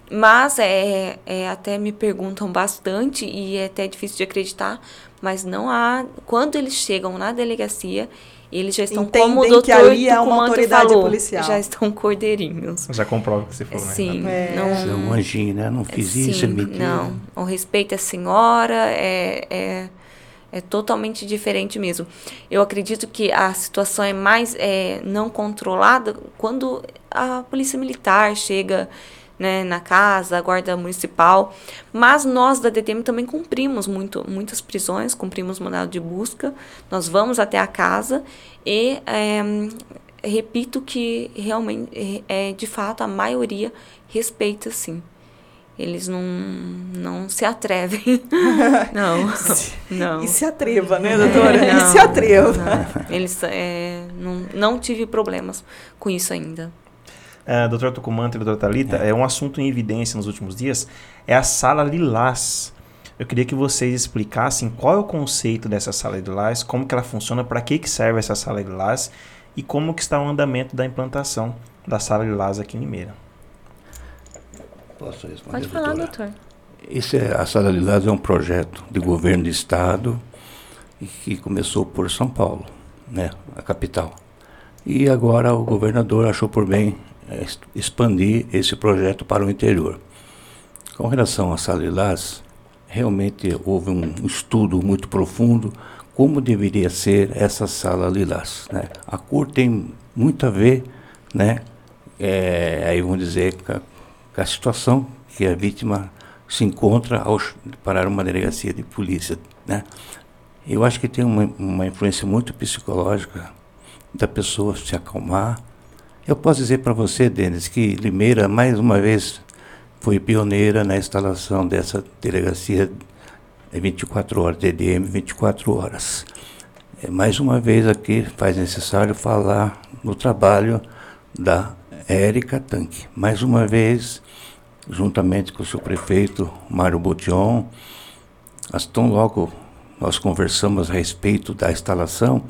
D: Mas é, é, até me perguntam bastante e é até difícil de acreditar, mas não há. Quando eles chegam na delegacia, eles já estão
A: Entendem
D: como o
A: que
D: doutor
A: ali é uma autoridade
D: falou,
A: policial.
D: já estão cordeirinhos.
B: Já comprova o que você falou, né?
D: Sim,
A: É.
E: É um anjinho, né? Não fiz isso,
D: Sim,
E: mentira.
D: não. O respeito à senhora é, é, é totalmente diferente mesmo. Eu acredito que a situação é mais é, não controlada quando a polícia militar chega né, na casa, a guarda municipal. Mas nós da DTM também cumprimos muito, muitas prisões, cumprimos mandado de busca. Nós vamos até a casa e é, repito que realmente, é, de fato, a maioria respeita sim. Eles não, não se atrevem. não, não.
A: E se atreva, né, doutora?
D: É,
A: e se atreva.
D: não. Eles é, não, não tive problemas com isso ainda.
B: Uh, doutor Tucumanta e doutora Thalita, é. um assunto em evidência nos últimos dias, é a sala lilás. Eu queria que vocês explicassem qual é o conceito dessa sala lilás, como que ela funciona, para que, que serve essa sala lilás e como que está o andamento da implantação da sala lilás aqui em Limeira.
E: Posso responder,
D: Pode falar,
E: doutora?
D: doutor.
E: Esse é, a Sala Lilás é um projeto de governo do Estado e que começou por São Paulo, né, a capital. E agora o governador achou por bem é, expandir esse projeto para o interior. Com relação à Sala Lilás, realmente houve um estudo muito profundo como deveria ser essa Sala Lilás. Né? A cor tem muito a ver, né, é, aí vamos dizer, com a situação que a vítima se encontra ao parar uma delegacia de polícia, né? Eu acho que tem uma, uma influência muito psicológica da pessoa se acalmar. Eu posso dizer para você, Denis, que Limeira, mais uma vez, foi pioneira na instalação dessa delegacia 24 horas, DDM 24 horas. É, mais uma vez aqui faz necessário falar no trabalho da Érica Tanque. Mais uma vez, juntamente com o seu prefeito, Mário Botion, tão logo nós conversamos a respeito da instalação,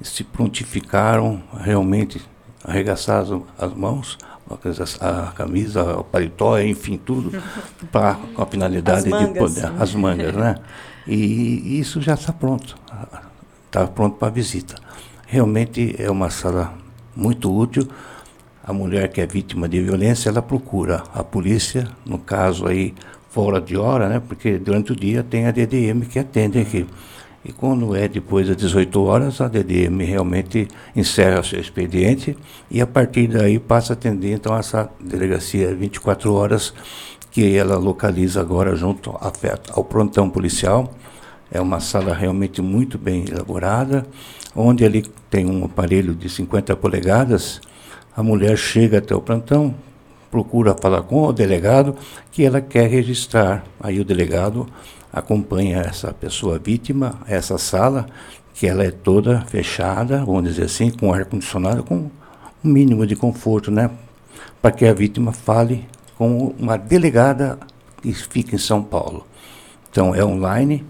E: se prontificaram realmente arregaçar as, as mãos, a, a camisa, o paletó, enfim, tudo, com a finalidade de poder. As mangas, né? E, isso já está pronto. Está pronto para a visita. Realmente é uma sala muito útil. A mulher que é vítima de violência, ela procura a polícia, no caso aí, fora de hora, né? Porque durante o dia tem a DDM que atende aqui. E quando é depois das 18 horas, a DDM realmente encerra seu expediente e a partir daí passa a atender então essa delegacia 24 horas que ela localiza agora junto ao prontão policial. É uma sala realmente muito bem elaborada, onde ali tem um aparelho de 50 polegadas. A mulher chega até o plantão, procura falar com o delegado que ela quer registrar. Aí o delegado acompanha essa pessoa vítima, essa sala, que ela é toda fechada, vamos dizer assim, com ar-condicionado, com um mínimo de conforto, né? Para que a vítima fale com uma delegada que fica em São Paulo. Então é online,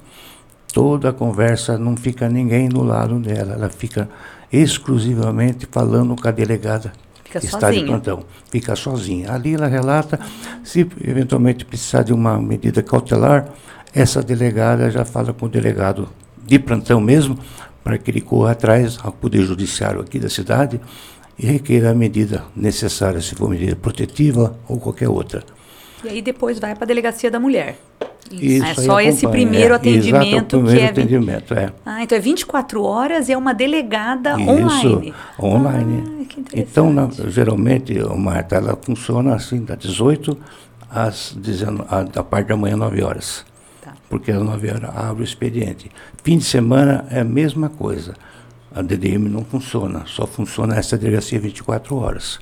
E: toda a conversa não fica ninguém do lado dela, ela fica exclusivamente falando com a delegada
C: Fica
E: está
C: sozinha.
E: de plantão. Fica sozinha. Ali ela relata, se eventualmente precisar de uma medida cautelar, essa delegada já fala com o delegado de plantão mesmo, para que ele corra atrás ao Poder Judiciário aqui da cidade e requeira a medida necessária, se for medida protetiva ou qualquer outra.
C: E aí depois vai para a delegacia da mulher.
E: Isso
C: é só esse
E: acompanha,
C: primeiro
E: é,
C: atendimento
E: exato, o primeiro
C: que é.
E: atendimento, é.
C: Ah, então é 24 horas e é uma delegada
E: Isso,
C: online.
E: online.
C: Ah,
E: então, na, geralmente, o Marta, ela funciona assim, das 18 às 19, a, da parte da manhã, 9 horas. Porque às 9 horas abre o expediente. Fim de semana é a mesma coisa. A DDM não funciona, só funciona essa delegacia 24 horas.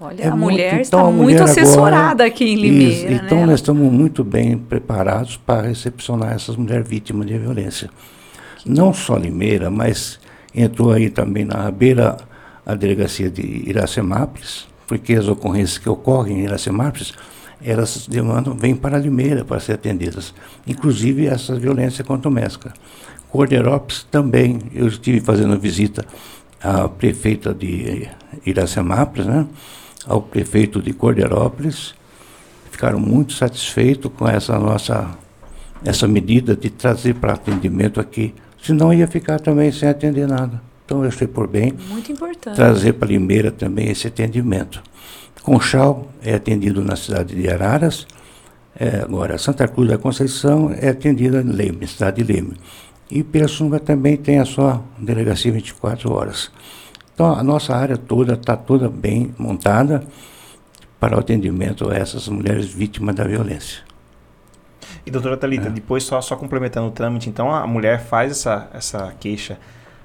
C: Olha,
E: É
C: a
E: muito-
C: mulher
E: então,
C: está
E: a
C: muito
E: mulher agora-
C: assessorada aqui em Limeira,
E: Isso, Então
C: né?
E: nós estamos muito bem preparados para recepcionar essas mulheres vítimas de violência. Não só Limeira, mas entrou aí também na beira a delegacia de Iracemápolis, porque as ocorrências que ocorrem em Iracemápolis, elas demandam, vêm para Limeira para ser atendidas. Inclusive essa violência contra doméstica. Corderópolis também, eu estive fazendo visita à prefeita de Iracemápolis, né? ao prefeito de Corderópolis, ficaram muito satisfeitos com essa nossa essa medida de trazer para atendimento aqui, senão ia ficar também sem atender nada. Então eu achei por bem trazer para Limeira também esse atendimento. Conchal é atendido na cidade de Araras, é, agora Santa Cruz da Conceição é atendida em Leme, cidade de Leme. E Pirassununga também tem a sua delegacia 24 horas. Então a nossa área toda está toda bem montada para o atendimento a essas mulheres vítimas da violência.
B: E doutora Thalita,
E: É.
B: depois só, só complementando o trâmite, então a mulher faz essa, essa queixa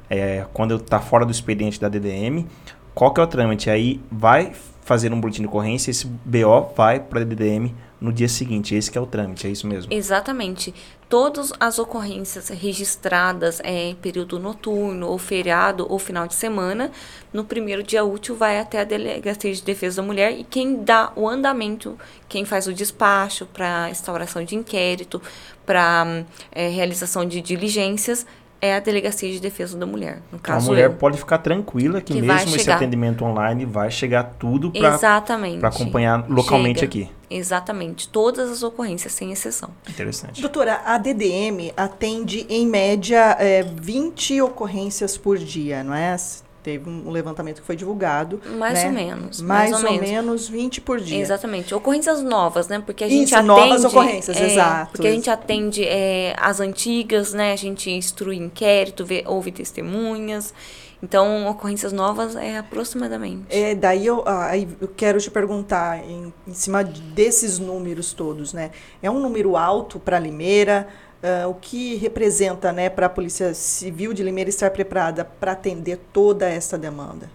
B: é, quando está fora do expediente da DDM. Qual que é o trâmite? Aí vai fazer um boletim de ocorrência, esse BO vai para a DDM no dia seguinte. Esse que é o trâmite, é isso mesmo?
D: Exatamente. Todas as ocorrências registradas é, em período noturno, ou feriado, ou final de semana, no primeiro dia útil vai até a Delegacia de Defesa da Mulher e quem dá o andamento, quem faz o despacho para instauração de inquérito, para realização de diligências, é a Delegacia de Defesa da Mulher. No
B: Então, a
D: caso,
B: mulher
D: eu.
B: pode ficar tranquila que,
D: Que
B: mesmo esse atendimento online vai chegar tudo para acompanhar localmente
D: Chega.
B: aqui.
D: Exatamente. Todas as ocorrências, sem exceção.
B: Interessante.
A: Doutora, a DDM atende em média é, 20 ocorrências por dia, não é? Teve um levantamento que foi divulgado.
D: Mais
A: né?
D: ou menos.
A: Mais,
D: mais
A: ou,
D: ou
A: menos.
D: menos.
A: 20 por dia.
D: Exatamente. Ocorrências novas, né? Porque a gente
A: Isso,
D: atende...
A: novas ocorrências,
D: é,
A: exato.
D: Porque a gente atende é, as antigas, né? A gente instrui inquérito, vê, ouve testemunhas. Então, ocorrências novas é aproximadamente.
A: É, daí eu, ah, aí eu quero te perguntar, em, em cima de- desses números todos, né? É um número alto para Limeira? Ah, o que representa né, para a Polícia Civil de Limeira estar preparada para atender toda essa demanda?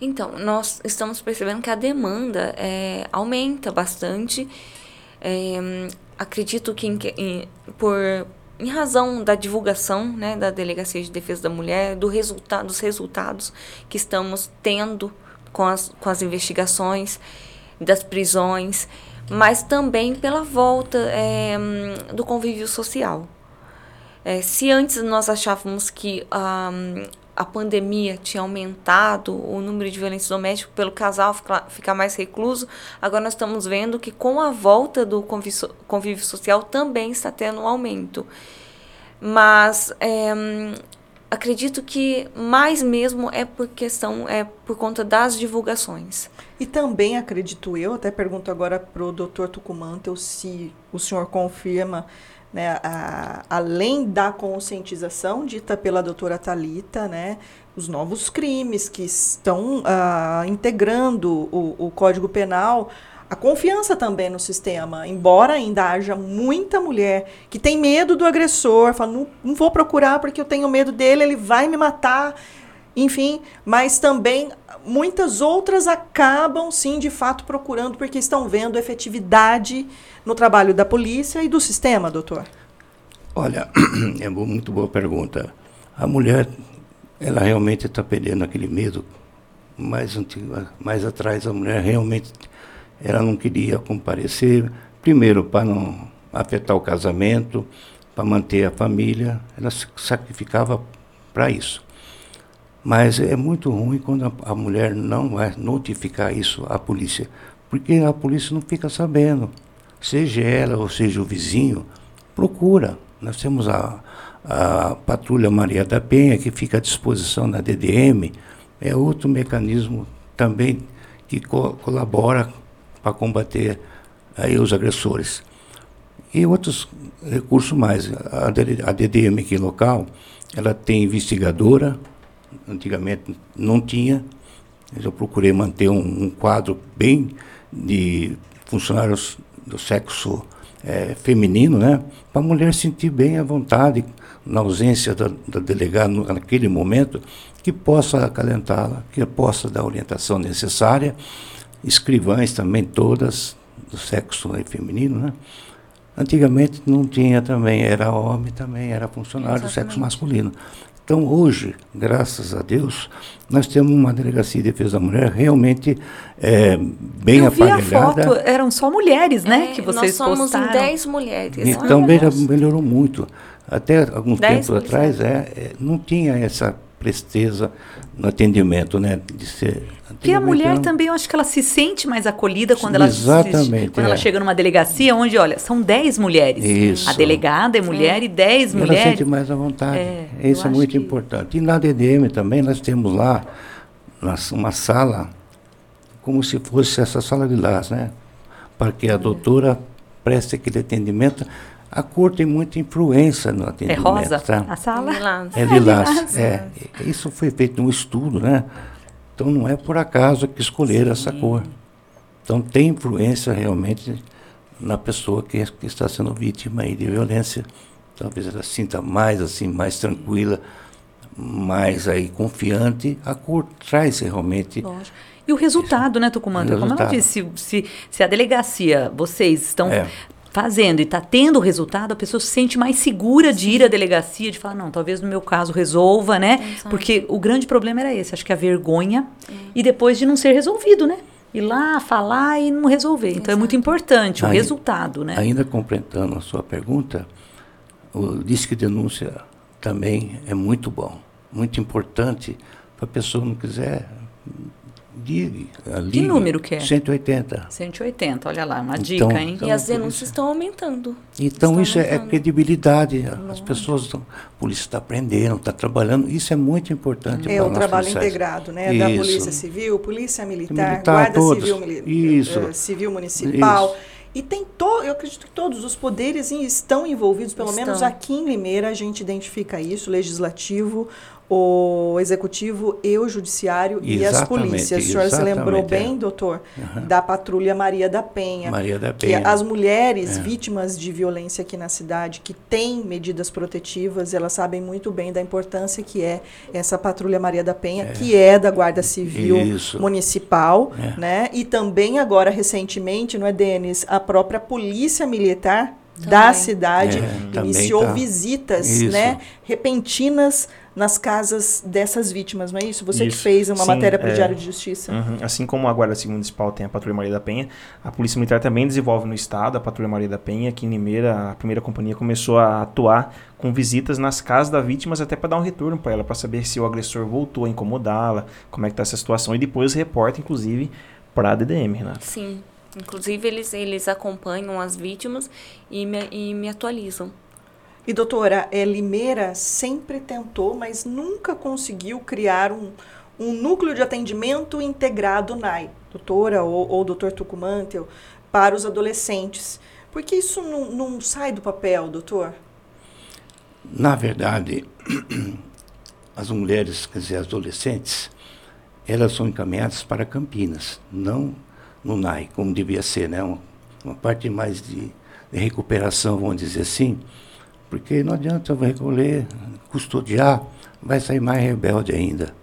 D: Então, nós estamos percebendo que a demanda é, aumenta bastante. É, acredito que em, em- por em razão da divulgação né, da Delegacia de Defesa da Mulher, do resulta dos resultados que estamos tendo com as, com as investigações, das prisões, mas também pela volta é, do convívio social. É, se antes nós achávamos que ah, a pandemia tinha aumentado o número de violência doméstica pelo casal ficar, mais recluso, agora nós estamos vendo que com a volta do convívio, convívio social também está tendo um aumento. Mas é, acredito que mais mesmo é por questão, é por conta das divulgações.
A: E também acredito eu, até pergunto agora para o doutor Tucumantel se o senhor confirma, né, a- além da conscientização dita pela doutora Talita, né, os novos crimes que estão ah, integrando o, o Código Penal, a confiança também no sistema, embora ainda haja muita mulher que tem medo do agressor, fala, não, não vou procurar porque eu tenho medo dele, ele vai me matar, enfim, mas também muitas outras acabam sim de fato procurando porque estão vendo efetividade no trabalho da polícia e do sistema, doutor.
E: Olha, é muito boa pergunta. A mulher, ela realmente está perdendo aquele medo. Mais, antigo, mais atrás, a mulher realmente ela não queria comparecer, primeiro para não afetar o casamento, para manter a família, ela se sacrificava para isso. Mas é muito ruim quando a, mulher não vai notificar isso à polícia, porque a polícia não fica sabendo. Seja ela ou seja o vizinho, procura. Nós temos a, a Patrulha Maria da Penha, que fica à disposição na DDM, é outro mecanismo também que co colabora para combater aí os agressores. E outros recursos mais. A, DDM aqui local, ela tem investigadora, antigamente não tinha, eu procurei manter um, um quadro bem de funcionários do sexo é, feminino, né? Para a mulher sentir bem à vontade, na ausência da, da delegada naquele momento, que possa acalentá-la, que possa dar a orientação necessária. Escrivães também, todas do sexo feminino, né? Antigamente não tinha também, era homem também, era funcionário Exatamente. do sexo masculino. Então, hoje, graças a Deus, nós temos uma delegacia de defesa da mulher realmente é, bem Eu aparelhada. Vi a foto,
C: eram só mulheres, né,
D: é,
C: que vocês nós somos postaram.
D: 10 mulheres.
E: Então, melhorou muito. Até algum tempo atrás, é, é, não tinha essa presteza no atendimento, né? De ser
C: porque a mulher também, eu acho que ela se sente mais acolhida quando ela
E: Exatamente,
C: quando é. ela chega numa delegacia onde, olha, são 10 mulheres.
E: Isso.
C: A delegada é mulher é. e 10 mulheres.
E: Ela sente mais à vontade. É, Isso é muito que... importante. E na DDM também nós temos lá uma sala como se fosse essa sala de lares, né? Para que a doutora preste aquele atendimento a cor tem muita influência no atendimento.
C: É rosa tá? a sala?
E: É lilás. É, é, isso foi feito um estudo, né? Então não é por acaso que escolheram essa cor. Então tem influência realmente na pessoa que, que está sendo vítima aí de violência. Talvez ela sinta mais assim, mais tranquila, mais aí confiante. A cor traz realmente.
C: Lógico. E o resultado, né, Tucumã? Como ela disse, se, se, se, a delegacia, vocês estão é fazendo e está tendo resultado, a pessoa se sente mais segura de ir à delegacia, de falar, não, talvez no meu caso resolva, né? Exato. Porque o grande problema era esse, acho que a vergonha é. e depois de não ser resolvido, né? Ir lá, falar e não resolver. Então é muito importante o Aí, resultado, né?
E: Ainda completando a sua pergunta, o Disque Denúncia também é muito bom, muito importante para a pessoa não quiser
C: ligue. Que número que é?
E: 180.
C: 180, olha lá, uma então, dica, hein?
D: Então, e as denúncias estão aumentando.
E: Então, isso é aumentando. é credibilidade. As pessoas, estão, a polícia está aprendendo, está trabalhando. Isso é muito importante.
A: É o trabalho integrado, né? Isso. Da Polícia Civil, Polícia Militar, militar Guarda todos. Civil, isso. Uh, Civil Municipal. Isso. E tem todo, eu acredito que todos os poderes estão envolvidos, pelo estão. menos aqui em Limeira a gente identifica isso, legislativo, o executivo e o judiciário exatamente, e as polícias. O senhor se lembrou bem, é. doutor, uhum. da patrulha Maria da Penha.
E: Maria da Penha.
A: Que as mulheres é. vítimas de violência aqui na cidade, que têm medidas protetivas, elas sabem muito bem da importância que é essa patrulha Maria da Penha, é. que é da Guarda Civil Isso. Municipal, é. né? E também agora recentemente, não é, Denis, a própria Polícia Militar também. da cidade é, iniciou tá. visitas, Isso. né, repentinas nas casas dessas vítimas, não é isso? Você isso. que fez uma Sim, matéria para o é, Diário de Justiça.
B: Uhum. Assim como a Guarda Civil Municipal tem a Patrulha Maria da Penha, a Polícia Militar também desenvolve no estado a Patrulha Maria da Penha, que em Limeira, a primeira companhia começou a atuar com visitas nas casas das vítimas até para dar um retorno para ela, para saber se o agressor voltou a incomodá-la, como é que está essa situação, e depois reporta, inclusive, para a DDM, Renata.
D: Sim. Inclusive, eles, eles acompanham as vítimas e me, e me atualizam.
A: E doutora, é, Limeira sempre tentou, mas nunca conseguiu criar um, um núcleo de atendimento integrado NAI, doutora ou, ou doutor Tucumantel, para os adolescentes. Por que isso não, não sai do papel, doutor?
E: Na verdade, as mulheres, quer dizer, as adolescentes, elas são encaminhadas para Campinas, não no NAI, como devia ser, né? uma, uma parte mais de, de recuperação, vamos dizer assim, porque não adianta recolher, custodiar, vai sair mais rebelde ainda.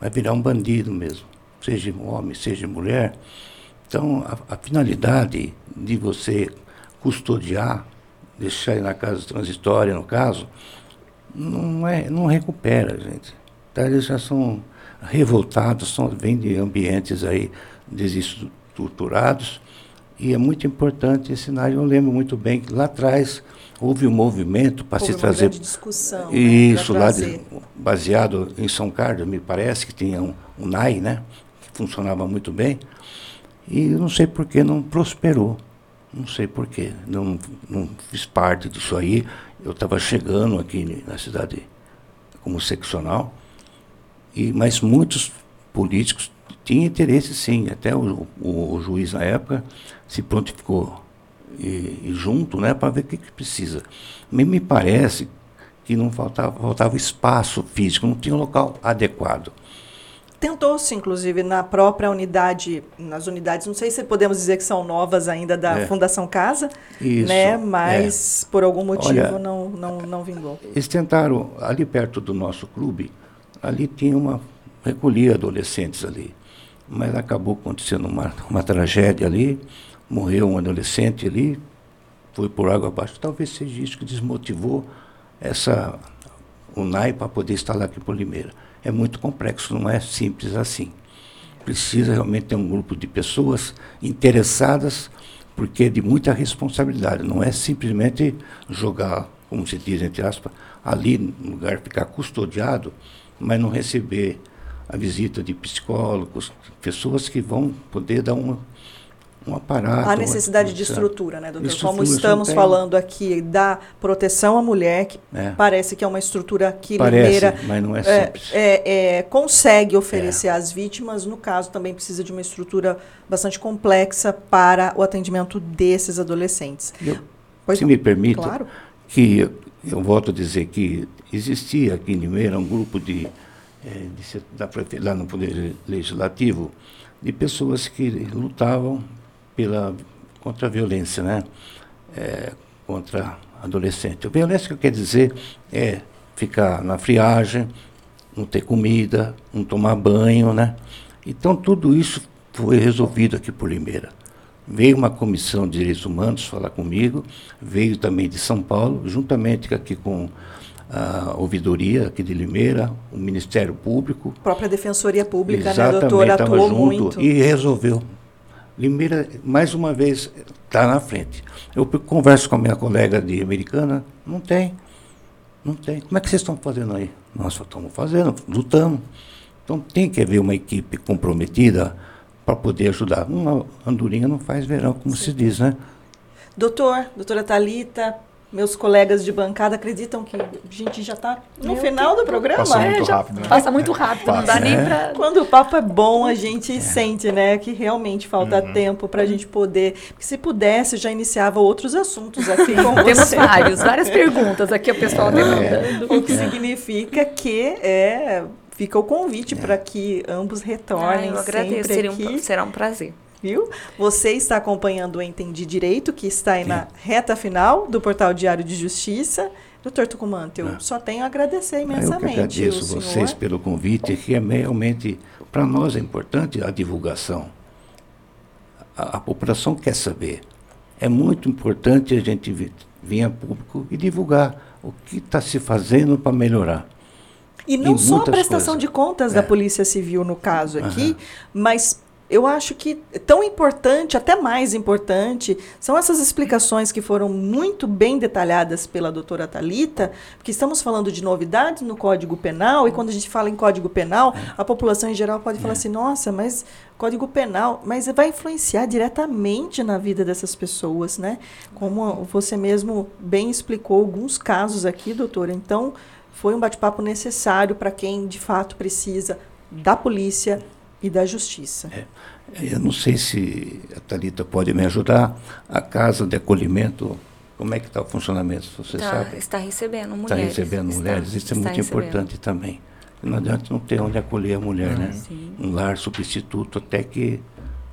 E: Vai virar um bandido mesmo, seja homem, seja mulher. Então, a, a finalidade de você custodiar, deixar ele na casa transitória, no caso, não, é, não recupera, gente. Então, eles já são revoltados, são, vêm de ambientes aí desestruturados, e é muito importante ensinar. Eu lembro muito bem que lá atrás houve um movimento para se trazer.
A: discussão. né,
E: Isso,
A: pra
E: lá de- baseado em São Carlos, me parece que tinha um, um NAI, né? Que funcionava muito bem. E eu não sei por que não prosperou. Não sei por quê. Não, não fiz parte disso aí. Eu estava chegando aqui na cidade como seccional. E, mas muitos políticos tinham interesse sim. Até o, o- o juiz na época se prontificou e, e junto né, para ver o que, que precisa. Me, me parece que não faltava, faltava espaço físico, não tinha um local adequado.
A: Tentou-se, inclusive, na própria unidade, nas unidades, não sei se podemos dizer que são novas ainda da
E: É.
A: Fundação Casa,
E: Isso,
A: né?
E: é.
A: Mas por algum motivo
E: Olha-
A: não, não, não vingou.
E: Eles tentaram, ali perto do nosso clube, ali tinha uma. recolhia adolescentes ali. Mas acabou acontecendo uma, uma tragédia ali, morreu um adolescente ali, foi por água abaixo. Talvez seja isso que desmotivou essa UNAI para poder instalar aqui por Limeira. É muito complexo, não é simples assim. Precisa realmente ter um grupo de pessoas interessadas, porque é de muita responsabilidade. Não é simplesmente jogar, como se diz, entre aspas, ali no lugar ficar custodiado, mas não receber a visita de psicólogos, pessoas que vão poder dar uma, um aparato.
A: Há necessidade de estrutura, né, doutor?
E: Estrutura,
A: Como estamos falando aqui da proteção à mulher, que
E: É.
A: parece que é uma estrutura que
E: Parece,
A: Limeira
E: mas não é
A: é,
E: simples.
A: é, é, consegue oferecer às vítimas, no caso também precisa de uma estrutura bastante complexa para o atendimento desses adolescentes.
E: Eu-
A: Pois
E: se
A: não.
E: me permite,
A: Claro.
E: que eu, eu volto a dizer que existia aqui em Limeira um grupo de, eh, de prefe- lá no Poder Legislativo de pessoas que lutavam pela, contra a violência, né? Eh, contra adolescente. A violência que quer dizer é ficar na friagem, não ter comida, não tomar banho, né? Então tudo isso foi resolvido aqui por Limeira. Veio uma comissão de direitos humanos falar comigo, veio também de São Paulo, juntamente aqui com a ouvidoria aqui de Limeira, o Ministério Público.
A: A própria Defensoria Pública, né,
E: Exatamente,
A: doutora,
E: estava
A: atuou
E: junto
A: muito.
E: e resolveu. Limeira, mais uma vez, está na frente. Eu converso com a minha colega de americana, não tem. Não tem. Como é que vocês estão fazendo aí? Nós só estamos fazendo, lutamos. Então tem que haver uma equipe comprometida para poder ajudar. Uma andorinha não faz verão, como se diz, né?
A: Doutor, doutora Talita, meus colegas de bancada acreditam que a gente já está no
C: Meu
A: final do programa?
B: Passou
A: É,
B: muito
A: já-
B: rápido, né?
C: Passa muito rápido, não dá
B: Passa,
C: nem
E: né?
C: pra.
A: Quando o papo é bom, a gente sente, né, que realmente falta
B: Uhum.
A: tempo para a gente poder. Porque se pudesse, já iniciava outros assuntos aqui com
C: Temos
A: você.
C: vários, várias perguntas aqui, o pessoal demandando.
A: O que significa que é, fica o convite para que ambos
D: Ah,
A: retornem
D: eu agradeço,
A: sempre
D: seria um, será um prazer.
A: Viu? Você está acompanhando o Entendi Direito, que está aí na reta final do Portal Diário de Justiça. Doutor Tucumante, eu
E: Ah.
A: só tenho a agradecer
E: Eu que
A: imensamente.
E: agradeço vocês pelo convite, que é realmente, para nós é importante a divulgação. A, a população quer saber. É muito importante a gente vi- vir a público e divulgar o que está se fazendo para melhorar.
A: E não
E: E
A: só a prestação
E: coisas.
A: de contas
E: É.
A: da Polícia Civil, no caso aqui,
E: Aham.
A: mas eu acho que tão importante, até mais importante, são essas explicações que foram muito bem detalhadas pela doutora Talita, porque estamos falando de novidades no Código Penal, e quando a gente fala em Código Penal, a população em geral pode falar assim, nossa, mas Código Penal, mas vai influenciar diretamente na vida dessas pessoas, né? Como você mesmo bem explicou alguns casos aqui, doutora. Então, foi um bate-papo necessário para quem de fato precisa da polícia e da justiça.
E: Eu não sei se a Thalita pode me ajudar. A casa de acolhimento, como é que está o funcionamento? Você
D: Tá,
E: sabe?
D: está recebendo
E: Está
D: mulheres.
E: recebendo
D: está-
E: mulheres, isso é
D: está
E: muito
D: recebendo.
E: importante também. Não adianta não ter onde acolher a mulher, né?
C: Sim.
E: Um lar substituto até que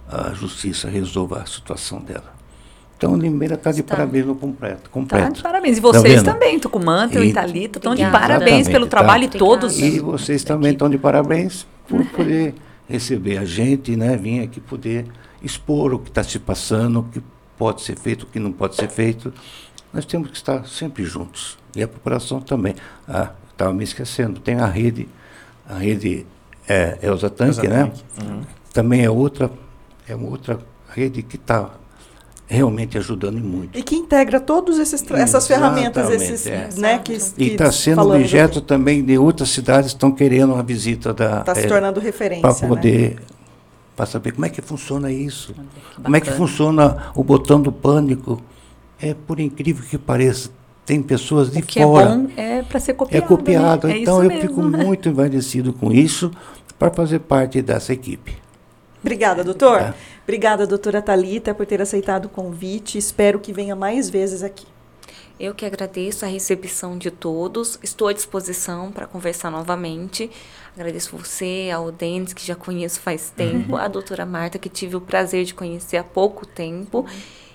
E: a justiça resolva a situação dela. Então, Limeira está de
D: Está.
E: parabéns no completo.
C: Tá,
E: completo.
C: de parabéns. E vocês
E: vendo?
C: também, Tucumã, e
E: E-
C: Italita, estão de parabéns pelo
E: tá?
C: trabalho
D: Obrigada.
C: todos.
E: E vocês também estão de parabéns por poder receber a gente, né? Vir aqui poder expor o que está se passando, o que pode ser feito, o que não pode ser feito. Nós temos que estar sempre juntos. E a população também. Ah, estava me esquecendo, tem a rede, a rede é, Elza Tanque, né?
B: Uhum.
E: Também é outra, é uma outra rede que está realmente ajudando muito.
A: E que integra todas essas ferramentas, esses,
E: é.
A: né, que,
E: E
A: que
E: está sendo objeto também de outras cidades que estão querendo uma visita da
A: Está se
E: é,
A: tornando referência,
E: para
A: né?
E: poder para saber como é que funciona isso,
C: Que
E: como é que funciona o botão do pânico. É por incrível que pareça, tem pessoas de
C: O que
E: fora.
C: é bom é para ser
E: É
C: copiado.
E: copiado.
C: né? É
E: então eu
C: mesmo.
E: fico muito envaidecido com isso para fazer parte dessa equipe.
A: Obrigada, doutor.
E: Tá.
A: Obrigada, doutora Talita, por ter aceitado o convite. Espero que venha mais vezes aqui.
D: Eu que agradeço a recepção de todos. Estou à disposição para conversar novamente. Agradeço você, ao Denis, que já conheço faz tempo, a doutora Marta, que tive o prazer de conhecer há pouco tempo,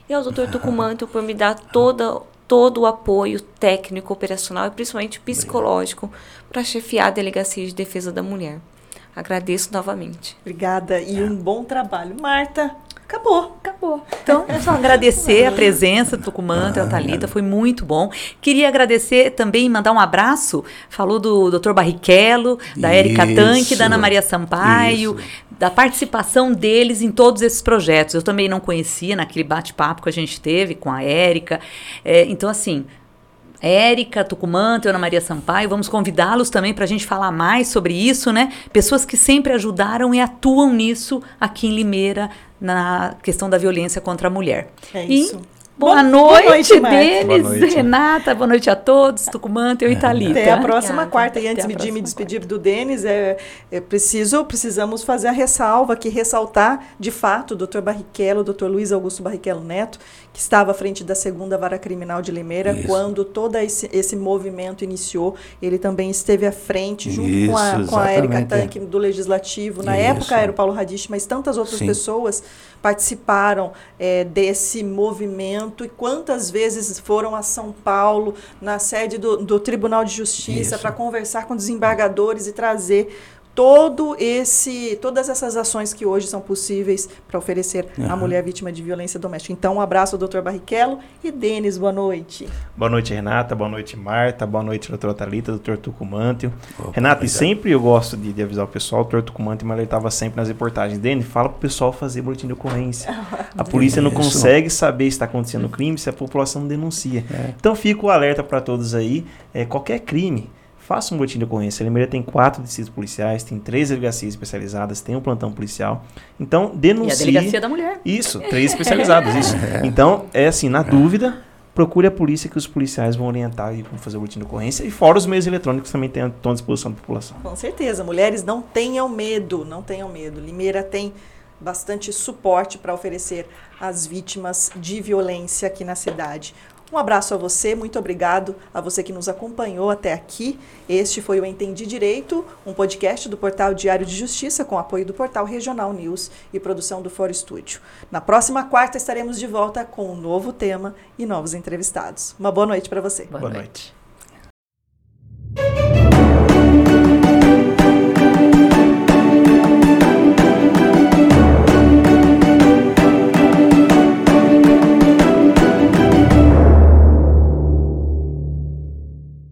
D: e ao doutor Tucumanto por me dar toda, todo o apoio técnico, operacional e principalmente psicológico para chefiar a Delegacia de Defesa da Mulher. Agradeço novamente.
A: Obrigada e um bom trabalho. Marta, acabou.
C: Acabou. Então, é só agradecer a presença do Tucumã, da Thalita, foi muito bom. Queria agradecer também, mandar um abraço. Falou do Dr. Barrichello, da Érica Tanque, da Ana Maria Sampaio,
E: isso.
C: da participação deles em todos esses projetos. Eu também não conhecia naquele bate-papo que a gente teve com a Érica. É, então, assim, Érica Tucumã, Ana Maria Sampaio, vamos convidá-los também para a gente falar mais sobre isso, né? Pessoas que sempre ajudaram e atuam nisso aqui em Limeira, na questão da violência contra a mulher.
A: É
C: E
A: isso.
C: Boa,
A: Boa-
C: noite,
A: boa noite, Marta.
C: Denis,
B: Boa noite.
C: Renata, boa noite a todos, Tucumã, eu e Thalita.
A: Até a próxima
C: Obrigada.
A: quarta. E antes de me despedir do Denis, é, é preciso, precisamos fazer a ressalva aqui, ressaltar, de fato, o doutor Barrichello, o doutor Luiz Augusto Barrichello Neto, que estava à frente da segunda vara criminal de Limeira,
E: Isso.
A: quando todo esse, esse movimento iniciou. Ele também esteve à frente, junto com a,
E: Isso,
A: com a Erika
E: exatamente, é.
A: Tanque, do Legislativo. Na
E: Isso.
A: época era o Paulo Radich, mas tantas outras
E: Sim.
A: pessoas participaram é, desse movimento e quantas vezes foram a São Paulo, na sede do, do Tribunal de Justiça, para conversar com desembargadores e trazer todo esse, todas essas ações que hoje são possíveis para oferecer à
E: Aham.
A: mulher vítima de violência doméstica. Então, um abraço ao doutor Barrichello e Denis, boa noite.
B: Boa noite, Renata. Boa noite, Marta. Boa noite, doutora Thalita, doutor Tucumantio.
E: Opa,
B: Renata, e
E: obrigado.
B: sempre eu gosto de, de avisar o pessoal, o doutor Tucumantio me alertava sempre nas reportagens. Dene, fala pro pessoal fazer boletim de ocorrência. A polícia não consegue saber se está acontecendo o crime se a população não denuncia. Então fica o alerta para todos aí. É, qualquer crime, faça um boletim de ocorrência. A Limeira tem quatro distritos policiais, tem três delegacias especializadas, tem um plantão policial. Então,
C: E a
B: denuncie.
C: Delegacia da Mulher.
B: Isso, três especializados, isso. Então, é assim, na dúvida, procure a polícia que os policiais vão orientar e vão fazer o boletim de ocorrência. E fora os meios eletrônicos também tem- estão à disposição da população.
A: Com certeza, mulheres não tenham medo, não tenham medo. Limeira tem bastante suporte para oferecer às vítimas de violência aqui na cidade. Um abraço a você, muito obrigado a você que nos acompanhou até aqui. Este foi o Entendi Direito, um podcast do portal Diário de Justiça com apoio do portal Regional News e produção do Foro Estúdio. Na próxima quarta estaremos de volta com um novo tema e novos entrevistados. Uma boa noite para você.
C: Boa,
B: boa
C: noite.
B: noite.